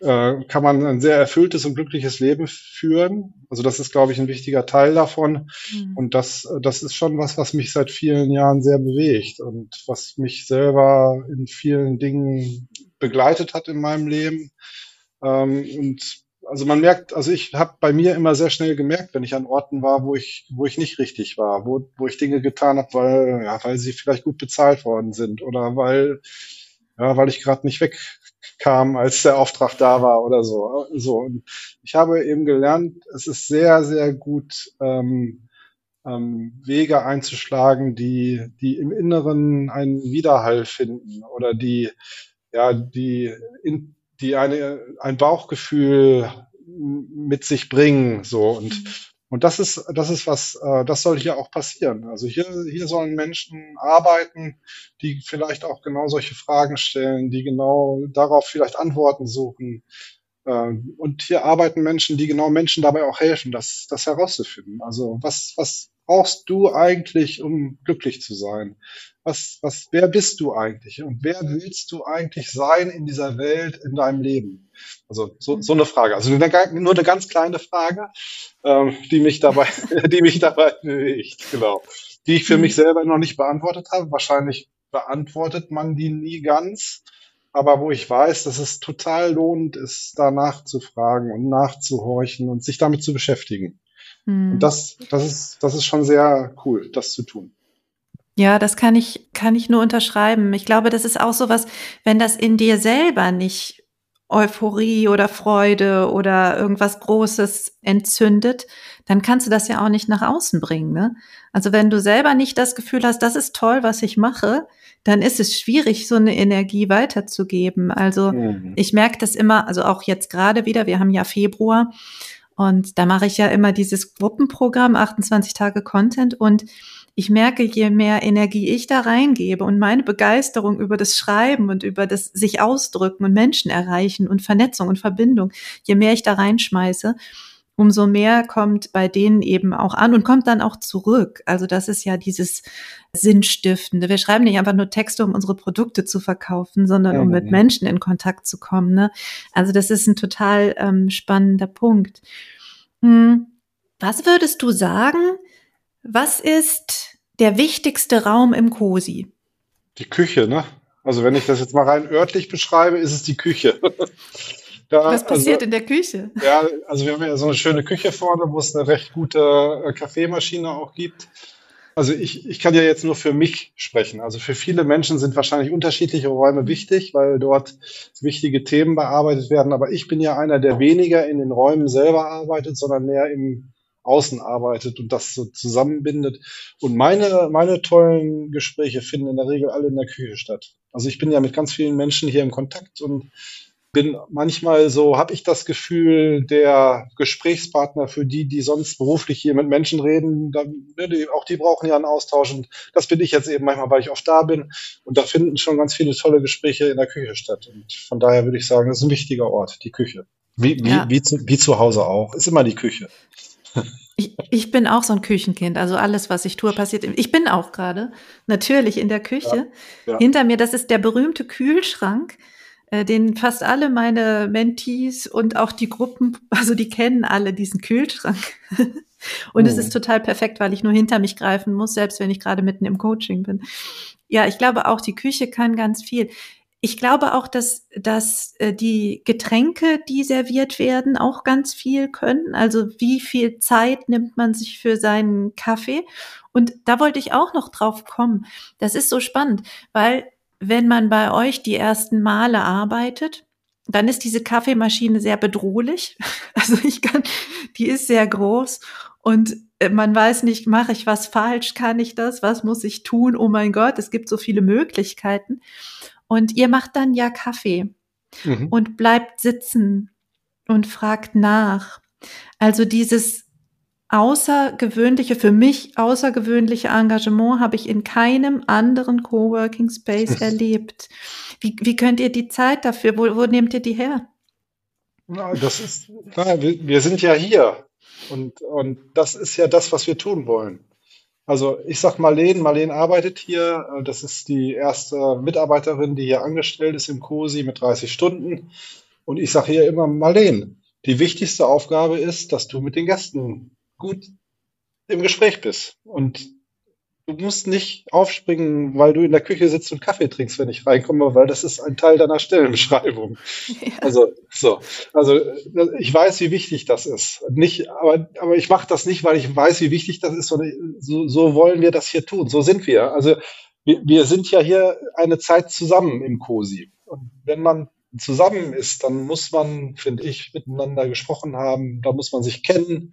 äh, kann man ein sehr erfülltes und glückliches Leben führen. Also das ist, glaube ich, ein wichtiger Teil davon. Mhm. Und das, das ist schon was, was mich seit vielen Jahren sehr bewegt und was mich selber in vielen Dingen begleitet hat in meinem Leben. Ähm, und also man merkt, also ich habe bei mir immer sehr schnell gemerkt, wenn ich an Orten war, wo ich, wo ich nicht richtig war, wo, wo ich Dinge getan habe, weil, ja, weil sie vielleicht gut bezahlt worden sind oder weil, ja, weil ich gerade nicht weg kam, als der Auftrag da war oder so. So. Und ich habe eben gelernt, es ist sehr, sehr gut, ähm, ähm, Wege einzuschlagen, die, die im Inneren einen Widerhall finden oder die, ja, die, in, die eine, ein Bauchgefühl mit sich bringen, so. Und mhm. Und das ist, das ist was, äh, das soll hier auch passieren. Also hier, hier sollen Menschen arbeiten, die vielleicht auch genau solche Fragen stellen, die genau darauf vielleicht Antworten suchen. Äh, und hier arbeiten Menschen, die genau Menschen dabei auch helfen, das, das herauszufinden. Also was, was brauchst du eigentlich, um glücklich zu sein? Was, was, wer bist du eigentlich? Und wer willst du eigentlich sein in dieser Welt, in deinem Leben? Also so, so eine Frage. Also nur eine ganz kleine Frage, ähm, die mich dabei, *laughs* die mich dabei bewegt, genau. Die ich für mich selber noch nicht beantwortet habe. Wahrscheinlich beantwortet man die nie ganz. Aber wo ich weiß, dass es total lohnt ist, danach zu fragen und nachzuhorchen und sich damit zu beschäftigen. Mhm. Und das, das ist, das ist schon sehr cool, das zu tun. Ja, das kann ich, kann ich nur unterschreiben. Ich glaube, das ist auch so was, wenn das in dir selber nicht Euphorie oder Freude oder irgendwas Großes entzündet, dann kannst du das ja auch nicht nach außen bringen. Ne? Also wenn du selber nicht das Gefühl hast, das ist toll, was ich mache, dann ist es schwierig, so eine Energie weiterzugeben. Also mhm. ich merke das immer, also auch jetzt gerade wieder, wir haben ja Februar und da mache ich ja immer dieses Gruppenprogramm, 28 Tage Content und ich merke, je mehr Energie ich da reingebe und meine Begeisterung über das Schreiben und über das sich ausdrücken und Menschen erreichen und Vernetzung und Verbindung, je mehr ich da reinschmeiße, umso mehr kommt bei denen eben auch an und kommt dann auch zurück. Also das ist ja dieses Sinnstiftende. Wir schreiben nicht einfach nur Texte, um unsere Produkte zu verkaufen, sondern um mit Menschen in Kontakt zu kommen. Ne? Also das ist ein total ähm, spannender Punkt. Hm. Was würdest du sagen, was ist der wichtigste Raum im COSI? Die Küche, ne? Also wenn ich das jetzt mal rein örtlich beschreibe, ist es die Küche. *laughs* da, Was passiert also, in der Küche? Ja, also wir haben ja so eine schöne Küche vorne, wo es eine recht gute äh, Kaffeemaschine auch gibt. Also ich, ich kann ja jetzt nur für mich sprechen. Also für viele Menschen sind wahrscheinlich unterschiedliche Räume wichtig, weil dort wichtige Themen bearbeitet werden. Aber ich bin ja einer, der weniger in den Räumen selber arbeitet, sondern mehr im Außen arbeitet und das so zusammenbindet. Und meine, meine tollen Gespräche finden in der Regel alle in der Küche statt. Also ich bin ja mit ganz vielen Menschen hier im Kontakt und bin manchmal so, habe ich das Gefühl, der Gesprächspartner für die, die sonst beruflich hier mit Menschen reden, dann, ne, die, auch die brauchen ja einen Austausch und das bin ich jetzt eben manchmal, weil ich oft da bin und da finden schon ganz viele tolle Gespräche in der Küche statt und von daher würde ich sagen, das ist ein wichtiger Ort, die Küche. Wie, wie, ja. wie, zu, wie zu Hause auch, ist immer die Küche. Ich, ich bin auch so ein Küchenkind. Also alles, was ich tue, passiert. Ich bin auch gerade natürlich in der Küche. Ja, ja. Hinter mir, das ist der berühmte Kühlschrank äh, den fast alle meine Mentees und auch die Gruppen, also die kennen alle diesen Kühlschrank. *laughs* und oh. es ist total perfekt, weil ich nur hinter mich greifen muss, selbst wenn ich gerade mitten im Coaching bin. Ja, ich glaube auch, die Küche kann ganz viel. Ich glaube auch, dass, dass äh, die Getränke, die serviert werden, auch ganz viel können. Also wie viel Zeit nimmt man sich für seinen Kaffee? Und da wollte ich auch noch drauf kommen. Das ist so spannend, weil wenn man bei euch die ersten Male arbeitet, dann ist diese Kaffeemaschine sehr bedrohlich. *laughs* Also ich kann, die ist sehr groß und äh, man weiß nicht, mache ich was falsch, kann ich das, was muss ich tun? Oh mein Gott, es gibt so viele Möglichkeiten. Und ihr macht dann ja Kaffee mhm. und bleibt sitzen und fragt nach. Also dieses außergewöhnliche, für mich außergewöhnliche Engagement habe ich in keinem anderen Coworking Space *laughs* erlebt. Wie, wie könnt ihr die Zeit dafür, wo, wo nehmt ihr die her? Na, das ist, na, wir, wir sind ja hier und, und das ist ja das, was wir tun wollen. Also ich sag Marleen, Marleen arbeitet hier. Das ist die erste Mitarbeiterin, die hier angestellt ist im COSI mit 30 Stunden. Und ich sage hier immer, Marleen, die wichtigste Aufgabe ist, dass du mit den Gästen gut im Gespräch bist. Und du musst nicht aufspringen, weil du in der Küche sitzt und Kaffee trinkst, wenn ich reinkomme, weil das ist ein Teil deiner Stellenbeschreibung. Ja. Also so, also ich weiß, wie wichtig das ist. Nicht, aber aber ich mache das nicht, weil ich weiß, wie wichtig das ist, sondern so, so wollen wir das hier tun. So sind wir. Also wir, wir sind ja hier eine Zeit zusammen im Cosi. Und wenn man zusammen ist, dann muss man, finde ich, miteinander gesprochen haben, da muss man sich kennen,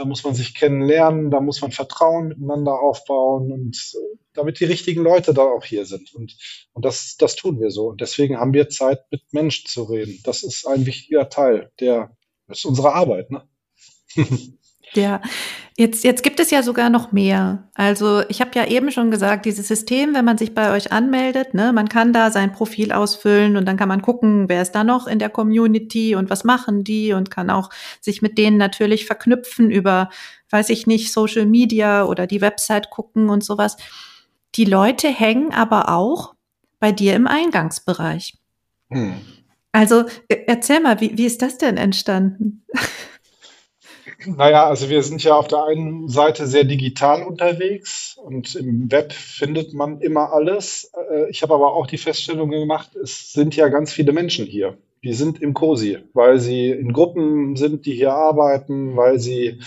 da muss man sich kennenlernen, da muss man Vertrauen miteinander aufbauen und äh, damit die richtigen Leute da auch hier sind. Und, und das, das tun wir so. Und deswegen haben wir Zeit, mit Menschen zu reden. Das ist ein wichtiger Teil der, das ist unsere Arbeit, ne? *laughs* Ja, jetzt, jetzt gibt es ja sogar noch mehr. Also ich habe ja eben schon gesagt, dieses System, wenn man sich bei euch anmeldet, ne, man kann da sein Profil ausfüllen und dann kann man gucken, wer ist da noch in der Community und was machen die und kann auch sich mit denen natürlich verknüpfen über, weiß ich nicht, Social Media oder die Website gucken und sowas. Die Leute hängen aber auch bei dir im Eingangsbereich. Hm. Also e, erzähl mal, wie, wie ist das denn entstanden? Naja, also wir sind ja auf der einen Seite sehr digital unterwegs und im Web findet man immer alles. Äh, ich habe aber auch die Feststellung gemacht, es sind ja ganz viele Menschen hier. Die sind im COSI, weil sie in Gruppen sind, die hier arbeiten, weil sie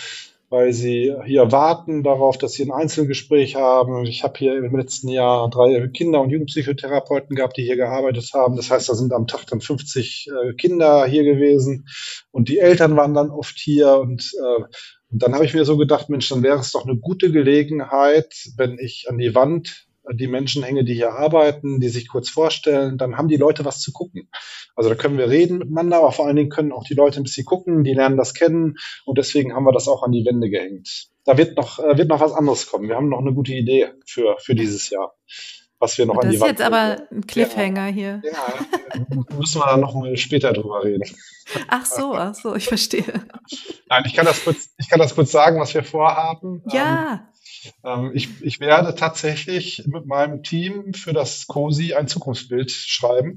weil sie hier warten darauf, dass sie ein Einzelgespräch haben. Ich habe hier im letzten Jahr drei Kinder- und Jugendpsychotherapeuten gehabt, die hier gearbeitet haben. Das heißt, da sind am Tag dann 50 äh, Kinder hier gewesen und die Eltern waren dann oft hier und äh, und dann habe ich mir so gedacht, Mensch, dann wäre es doch eine gute Gelegenheit, wenn ich an die Wand die Menschen hänge, die hier arbeiten, die sich kurz vorstellen, dann haben die Leute was zu gucken. Also da können wir reden miteinander, aber vor allen Dingen können auch die Leute ein bisschen gucken, die lernen das kennen und deswegen haben wir das auch an die Wände gehängt. Da wird noch, äh, wird noch was anderes kommen. Wir haben noch eine gute Idee für, für dieses Jahr. Was wir noch das an die Wand. Das ist jetzt aber ein Cliffhanger ja, hier. Ja, müssen wir dann noch mal später drüber reden. Ach so, ach so, ich verstehe. Nein, ich kann das kurz, ich kann das kurz sagen, was wir vorhaben. Ja. Ähm, ich, ich werde tatsächlich mit meinem Team für das COSI ein Zukunftsbild schreiben.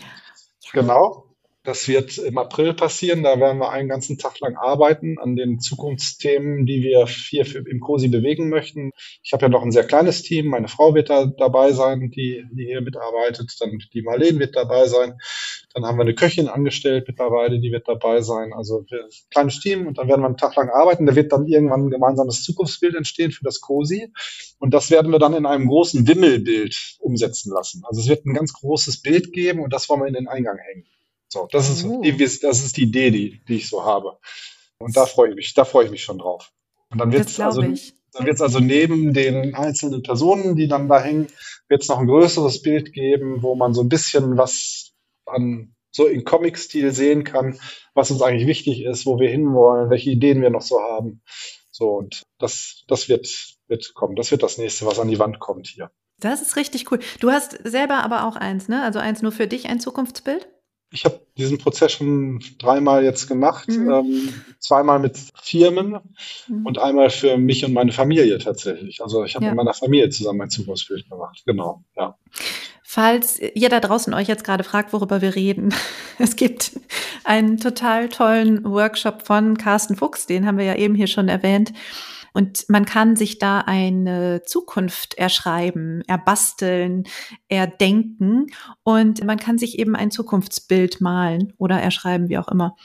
Genau. Das wird im April passieren. Da werden wir einen ganzen Tag lang arbeiten an den Zukunftsthemen, die wir hier im COSI bewegen möchten. Ich habe ja noch ein sehr kleines Team. Meine Frau wird da dabei sein, die, die hier mitarbeitet. Dann die Marlene wird dabei sein. Dann haben wir eine Köchin angestellt mittlerweile, die wird dabei sein. Also ein kleines Team und dann werden wir einen Tag lang arbeiten. Da wird dann irgendwann ein gemeinsames Zukunftsbild entstehen für das COSI. Und das werden wir dann in einem großen Wimmelbild umsetzen lassen. Also es wird ein ganz großes Bild geben und das wollen wir in den Eingang hängen. So, das ist, die, das ist die Idee, die, die ich so habe. Und da freue ich mich, da freue ich mich schon drauf. Und dann wird es also, dann wird es also neben den einzelnen Personen, die dann da hängen, wird es noch ein größeres Bild geben, wo man so ein bisschen was an so in Comic-Stil sehen kann, was uns eigentlich wichtig ist, wo wir hinwollen, welche Ideen wir noch so haben. So, und das, das wird, wird kommen. Das wird das nächste, was an die Wand kommt hier. Das ist richtig cool. Du hast selber aber auch eins, ne? Also eins nur für dich, ein Zukunftsbild? Ich habe diesen Prozess schon dreimal jetzt gemacht, mhm. ähm, zweimal mit Firmen mhm. und einmal für mich und meine Familie tatsächlich. Also ich habe ja. mit meiner Familie zusammen ein Zukunftsbild gemacht. Genau, ja. Falls ihr da draußen euch jetzt gerade fragt, worüber wir reden, *laughs* es gibt einen total tollen Workshop von Carsten Fuchs, den haben wir ja eben hier schon erwähnt. Und man kann sich da eine Zukunft erschreiben, erbasteln, erdenken und man kann sich eben ein Zukunftsbild malen oder erschreiben, wie auch immer.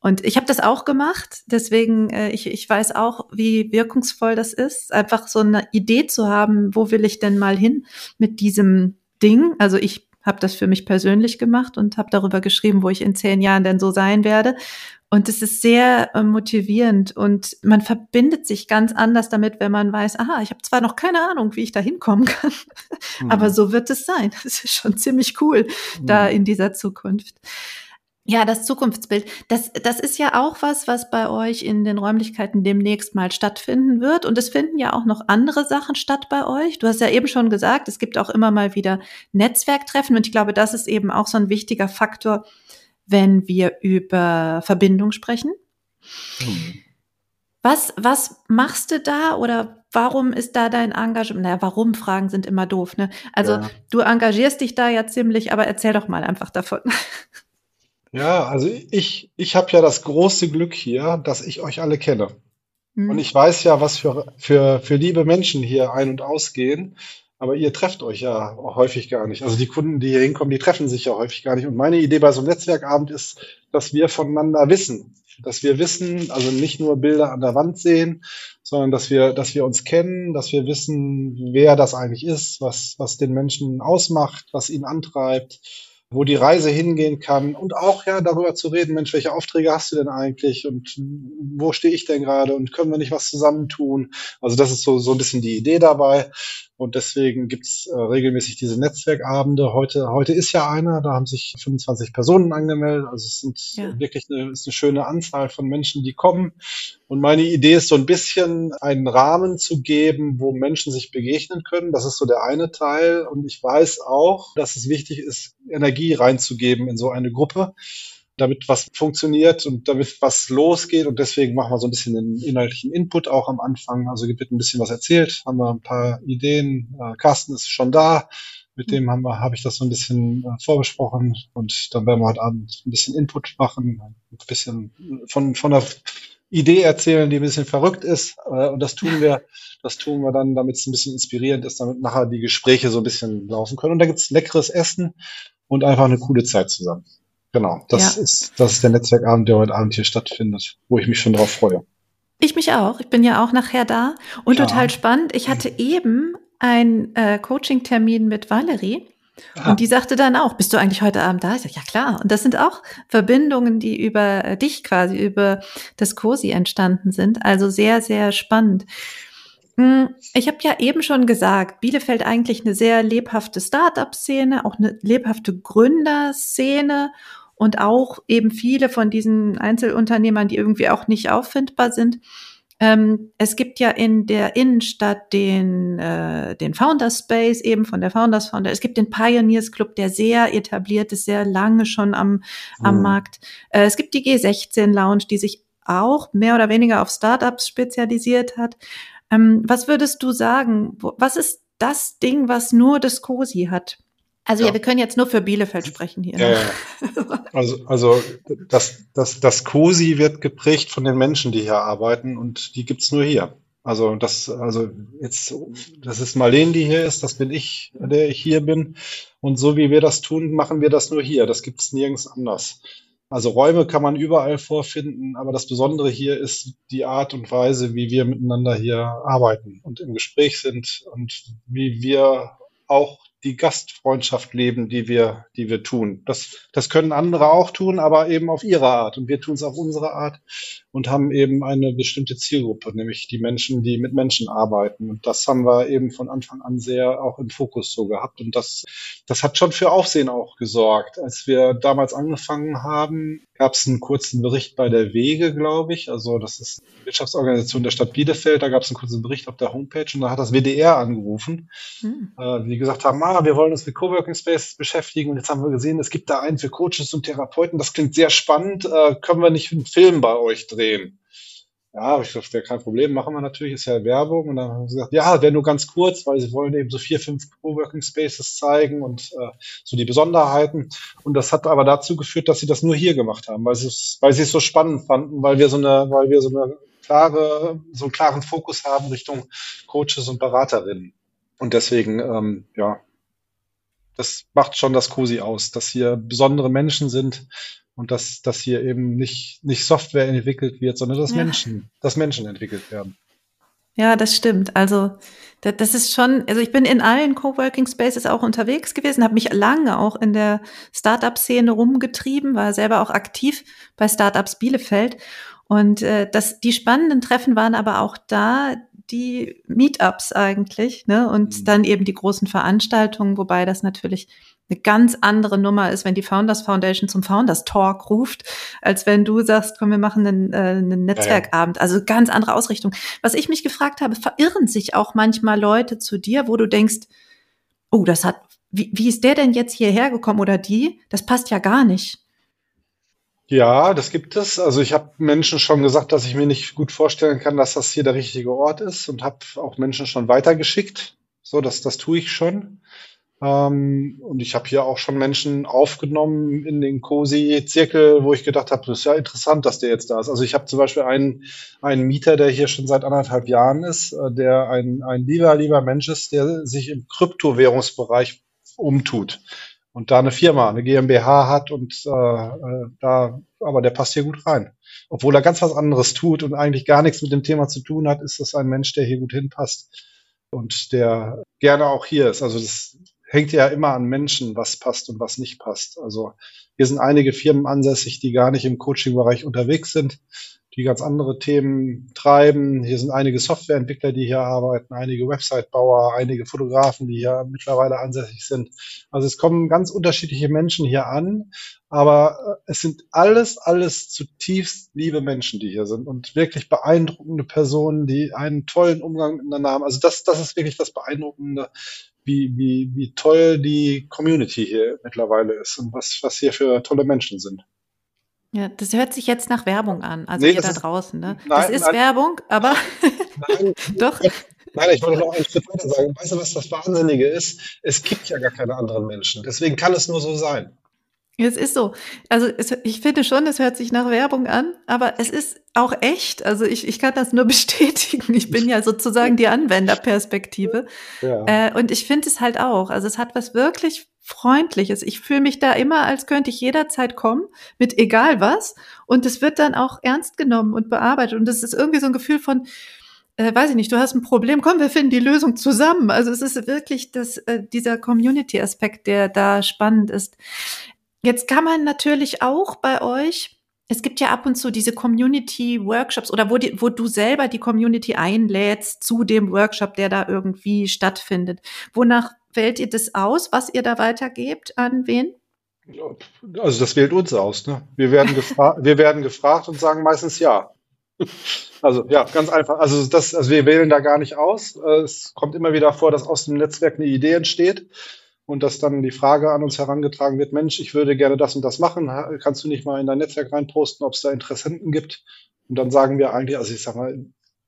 Und ich habe das auch gemacht, deswegen äh, ich, ich weiß auch, wie wirkungsvoll das ist, einfach so eine Idee zu haben, wo will ich denn mal hin mit diesem Ding. Also ich habe das für mich persönlich gemacht und habe darüber geschrieben, wo ich in zehn Jahren denn so sein werde. Und es ist sehr äh, motivierend und man verbindet sich ganz anders damit, wenn man weiß, aha, ich habe zwar noch keine Ahnung, wie ich da hinkommen kann, *laughs* mhm. aber so wird es sein. *laughs* Das ist schon ziemlich cool mhm. da in dieser Zukunft. Ja, das Zukunftsbild. Das, das ist ja auch was, was bei euch in den Räumlichkeiten demnächst mal stattfinden wird. Und es finden ja auch noch andere Sachen statt bei euch. Du hast ja eben schon gesagt, es gibt auch immer mal wieder Netzwerktreffen. Und ich glaube, das ist eben auch so ein wichtiger Faktor, wenn wir über Verbindung sprechen. Mhm. Was, was machst du da oder warum ist da dein Engagement? Naja, warum Fragen sind immer doof, ne? Also ja. du engagierst dich da ja ziemlich, aber erzähl doch mal einfach davon. *laughs* Ja, also ich, ich habe ja das große Glück hier, dass ich euch alle kenne. Mhm. Und ich weiß ja, was für, für, für liebe Menschen hier ein- und ausgehen. Aber ihr trefft euch ja häufig gar nicht. Also die Kunden, die hier hinkommen, die treffen sich ja häufig gar nicht. Und meine Idee bei so einem Netzwerkabend ist, dass wir voneinander wissen. Dass wir wissen, also nicht nur Bilder an der Wand sehen, sondern dass wir, dass wir uns kennen, dass wir wissen, wer das eigentlich ist, was, was den Menschen ausmacht, was ihn antreibt wo die Reise hingehen kann und auch ja darüber zu reden, Mensch, welche Aufträge hast du denn eigentlich und wo stehe ich denn gerade und können wir nicht was zusammentun? Also das ist so, so ein bisschen die Idee dabei. Und deswegen gibt's äh, regelmäßig diese Netzwerkabende. Heute, heute ist ja einer, da haben sich 25 Personen angemeldet. Also es sind ja. wirklich eine, ist eine schöne Anzahl von Menschen, die kommen. Und meine Idee ist so ein bisschen einen Rahmen zu geben, wo Menschen sich begegnen können. Das ist so der eine Teil. Und ich weiß auch, dass es wichtig ist, Energie reinzugeben in so eine Gruppe damit was funktioniert und damit was losgeht. Und deswegen machen wir so ein bisschen den inhaltlichen Input auch am Anfang. Also wird ein bisschen was erzählt, haben wir ein paar Ideen. Äh, Carsten ist schon da. Mit dem haben wir, habe ich das so ein bisschen äh, vorbesprochen und dann werden wir heute Abend ein bisschen Input machen, ein bisschen von, von der Idee erzählen, die ein bisschen verrückt ist. Äh, und das tun wir, das tun wir dann, damit es ein bisschen inspirierend ist, damit nachher die Gespräche so ein bisschen laufen können. Und da gibt's leckeres Essen und einfach eine coole Zeit zusammen. Genau, das, ja. ist, das ist der Netzwerkabend, der heute Abend hier stattfindet, wo ich mich schon drauf freue. Ich mich auch. Ich bin ja auch nachher da. Und ja. total spannend. Ich hatte eben einen äh, Coaching-Termin mit Valerie. Ah. Und die sagte dann auch, bist du eigentlich heute Abend da? Ich sage, ja klar. Und das sind auch Verbindungen, die über äh, dich quasi, über das COSI entstanden sind. Also sehr, sehr spannend. Hm, ich habe ja eben schon gesagt, Bielefeld eigentlich eine sehr lebhafte Start-up-Szene, auch eine lebhafte Gründerszene und auch eben viele von diesen Einzelunternehmern, die irgendwie auch nicht auffindbar sind. Ähm, es gibt ja in der Innenstadt den, äh, den Founders Space, eben von der Founders Founder. Es gibt den Pioneers Club, der sehr etabliert ist, sehr lange schon am, am mhm. Markt. Äh, es gibt die G16 Lounge, die sich auch mehr oder weniger auf Startups spezialisiert hat. Ähm, was würdest du sagen? Was ist das Ding, was nur das COSI hat? Also ja. ja. wir können jetzt nur für Bielefeld sprechen hier. Ja, ne? ja. *laughs* Also, also das, das, das COSI wird geprägt von den Menschen, die hier arbeiten und die gibt's nur hier. Also das, also jetzt, das ist Marlene, die hier ist, das bin ich, der ich hier bin. Und so wie wir das tun, machen wir das nur hier. Das gibt's nirgends anders. Also Räume kann man überall vorfinden, aber das Besondere hier ist die Art und Weise, wie wir miteinander hier arbeiten und im Gespräch sind und wie wir auch die Gastfreundschaft leben, die wir, die wir tun. Das, das können andere auch tun, aber eben auf ihre Art. Und wir tun es auf unsere Art und haben eben eine bestimmte Zielgruppe, nämlich die Menschen, die mit Menschen arbeiten. Und das haben wir eben von Anfang an sehr auch im Fokus so gehabt. Und das, das hat schon für Aufsehen auch gesorgt. Als wir damals angefangen haben, gab es einen kurzen Bericht bei der Wege, glaube ich. Also das ist die Wirtschaftsorganisation der Stadt Bielefeld. Da gab es einen kurzen Bericht auf der Homepage und da hat das WDR angerufen, hm. äh, die gesagt haben, ah, wir wollen uns mit Coworking Spaces beschäftigen und jetzt haben wir gesehen, es gibt da einen für Coaches und Therapeuten. Das klingt sehr spannend. Äh, können wir nicht einen Film bei euch drehen? Ja, ich wäre kein Problem, machen wir natürlich, ist ja Werbung. Und dann haben sie gesagt, ja, wäre nur ganz kurz, weil sie wollen eben so vier, fünf Coworking Spaces zeigen und äh, so die Besonderheiten. Und das hat aber dazu geführt, dass sie das nur hier gemacht haben, weil sie es, weil sie es so spannend fanden, weil wir so eine, weil wir so eine klare, so einen klaren Fokus haben Richtung Coaches und Beraterinnen. Und deswegen, ähm, ja, das macht schon das COSI aus, dass hier besondere Menschen sind und dass, dass hier eben nicht, nicht Software entwickelt wird, sondern dass ja. Menschen, dass Menschen entwickelt werden. Ja, das stimmt. Also das ist schon, also ich bin in allen Coworking Spaces auch unterwegs gewesen, habe mich lange auch in der Startup-Szene rumgetrieben, war selber auch aktiv bei Startups Bielefeld. Und äh, das, die spannenden Treffen waren aber auch da die Meetups eigentlich, ne? Und mhm. dann eben die großen Veranstaltungen, wobei das natürlich eine ganz andere Nummer ist, wenn die Founders Foundation zum Founders Talk ruft, als wenn du sagst, komm, wir machen einen, äh, einen Netzwerkabend. Also ganz andere Ausrichtung. Was ich mich gefragt habe, verirren sich auch manchmal Leute zu dir, wo du denkst, oh, das hat, wie, wie ist der denn jetzt hierher gekommen oder die? Das passt ja gar nicht. Ja, das gibt es. Also ich habe Menschen schon gesagt, dass ich mir nicht gut vorstellen kann, dass das hier der richtige Ort ist und habe auch Menschen schon weitergeschickt. So, das, das tue ich schon. Ähm, und ich habe hier auch schon Menschen aufgenommen in den COSI-Zirkel, wo ich gedacht habe, das ist ja interessant, dass der jetzt da ist. Also ich habe zum Beispiel einen, einen Mieter, der hier schon seit anderthalb Jahren ist, äh, der ein, ein lieber, lieber Mensch ist, der sich im Kryptowährungsbereich umtut und da eine Firma, eine GmbH hat und äh, äh, da, aber der passt hier gut rein. Obwohl er ganz was anderes tut und eigentlich gar nichts mit dem Thema zu tun hat, ist das ein Mensch, der hier gut hinpasst und der gerne auch hier ist. Also das hängt ja immer an Menschen, was passt und was nicht passt. Also hier sind einige Firmen ansässig, die gar nicht im Coaching-Bereich unterwegs sind, die ganz andere Themen treiben. Hier sind einige Softwareentwickler, die hier arbeiten, einige Website-Bauer, einige Fotografen, die hier mittlerweile ansässig sind. Also es kommen ganz unterschiedliche Menschen hier an, aber äh, es sind alles, alles zutiefst liebe Menschen, die hier sind und wirklich beeindruckende Personen, die einen tollen Umgang miteinander haben. Also das, das ist wirklich das Beeindruckende, wie, wie, wie toll die Community hier mittlerweile ist und was, was hier für tolle Menschen sind. Ja, das hört sich jetzt nach Werbung an, also nee, ihr da draußen. Ne? Nein, das ist nein, Werbung, aber nein, *laughs* doch. Nein, ich wollte noch einen Schritt weiter sagen. Weißt du, was das Wahnsinnige ist? Es gibt ja gar keine anderen Menschen. Deswegen kann es nur so sein. Es ist so. Also es, ich finde schon, es hört sich nach Werbung an, aber es ist auch echt. Also ich, ich kann das nur *laughs* bestätigen. Ich bin ja sozusagen die Anwenderperspektive. Ja. Äh, und ich finde es halt auch. Also es hat was wirklich Freundliches. Ich fühle mich da immer, als könnte ich jederzeit kommen, mit egal was. Und es wird dann auch ernst genommen und bearbeitet. Und es ist irgendwie so ein Gefühl von, äh, weiß ich nicht, du hast ein Problem, komm, wir finden die Lösung zusammen. Also es ist wirklich das, äh, dieser Community-Aspekt, der da spannend ist. Jetzt kann man natürlich auch bei euch, es gibt ja ab und zu diese Community-Workshops oder wo, die, wo du selber die Community einlädst zu dem Workshop, der da irgendwie stattfindet. Wonach wählt ihr das aus, was ihr da weitergebt an wen? Also das wählt uns aus. Ne? Wir, werden *laughs* wir werden gefragt und sagen meistens ja. Also ja, ganz einfach. Also das, also wir wählen da gar nicht aus. Es kommt immer wieder vor, dass aus dem Netzwerk eine Idee entsteht und dass dann die Frage an uns herangetragen wird, Mensch, ich würde gerne das und das machen, kannst du nicht mal in dein Netzwerk reinposten, ob es da Interessenten gibt? Und dann sagen wir eigentlich, also ich sag mal,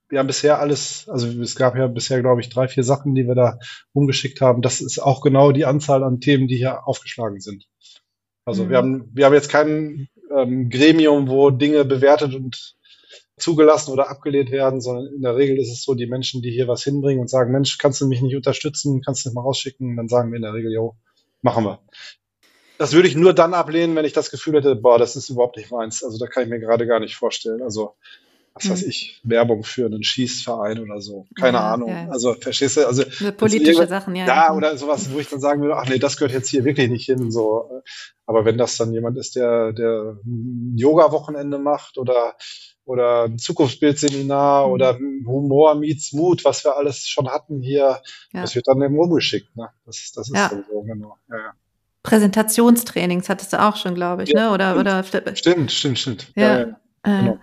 wir haben bisher alles, also es gab ja bisher, glaube ich, drei, vier Sachen, die wir da umgeschickt haben. Das ist auch genau die Anzahl an Themen, die hier aufgeschlagen sind. Also mhm. wir haben, wir haben jetzt kein ähm, Gremium, wo Dinge bewertet und zugelassen oder abgelehnt werden, sondern in der Regel ist es so, die Menschen, die hier was hinbringen und sagen, Mensch, kannst du mich nicht unterstützen, kannst du nicht mal rausschicken, dann sagen wir in der Regel, jo, machen wir. Das würde ich nur dann ablehnen, wenn ich das Gefühl hätte, boah, das ist überhaupt nicht meins. Also da kann ich mir gerade gar nicht vorstellen. Also was weiß hm. ich, Werbung für einen Schießverein oder so. Keine ja, Ahnung. Ja. Also verstehst du? Also politische Sachen, ja. Ja, oder sowas, wo ich dann sagen würde, ach nee, das gehört jetzt hier wirklich nicht hin. So, aber wenn das dann jemand ist, der der ein Yoga-Wochenende macht oder oder ein Zukunftsbildseminar mhm. oder Humor meets Mut, was wir alles schon hatten hier, ja. das wird dann eben rumgeschickt. Ne? Das, das ist so, genau. Präsentationstrainings hattest du auch schon, glaube ich, ne? Oder, stimmt. oder stimmt, stimmt, stimmt. Ja, ja, ja. Äh, genau.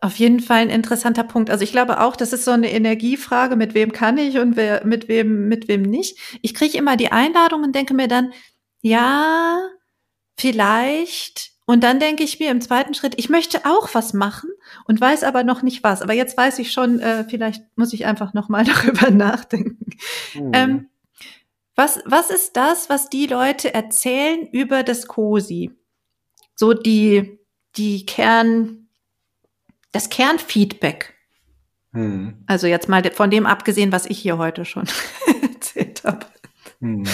Auf jeden Fall ein interessanter Punkt. Also ich glaube auch, das ist so eine Energiefrage, mit wem kann ich und wer, mit wem, mit wem nicht. Ich kriege immer die Einladung und denke mir dann, ja, vielleicht. Und dann denke ich mir im zweiten Schritt, ich möchte auch was machen und weiß aber noch nicht was. Aber jetzt weiß ich schon, äh, vielleicht muss ich einfach noch mal *laughs* darüber nachdenken. Mhm. Ähm, was, was ist das, was die Leute erzählen über das COSI? So die, die Kern, das Kernfeedback. Hm. Also jetzt mal von dem abgesehen, was ich hier heute schon *laughs* erzählt habe. Hm.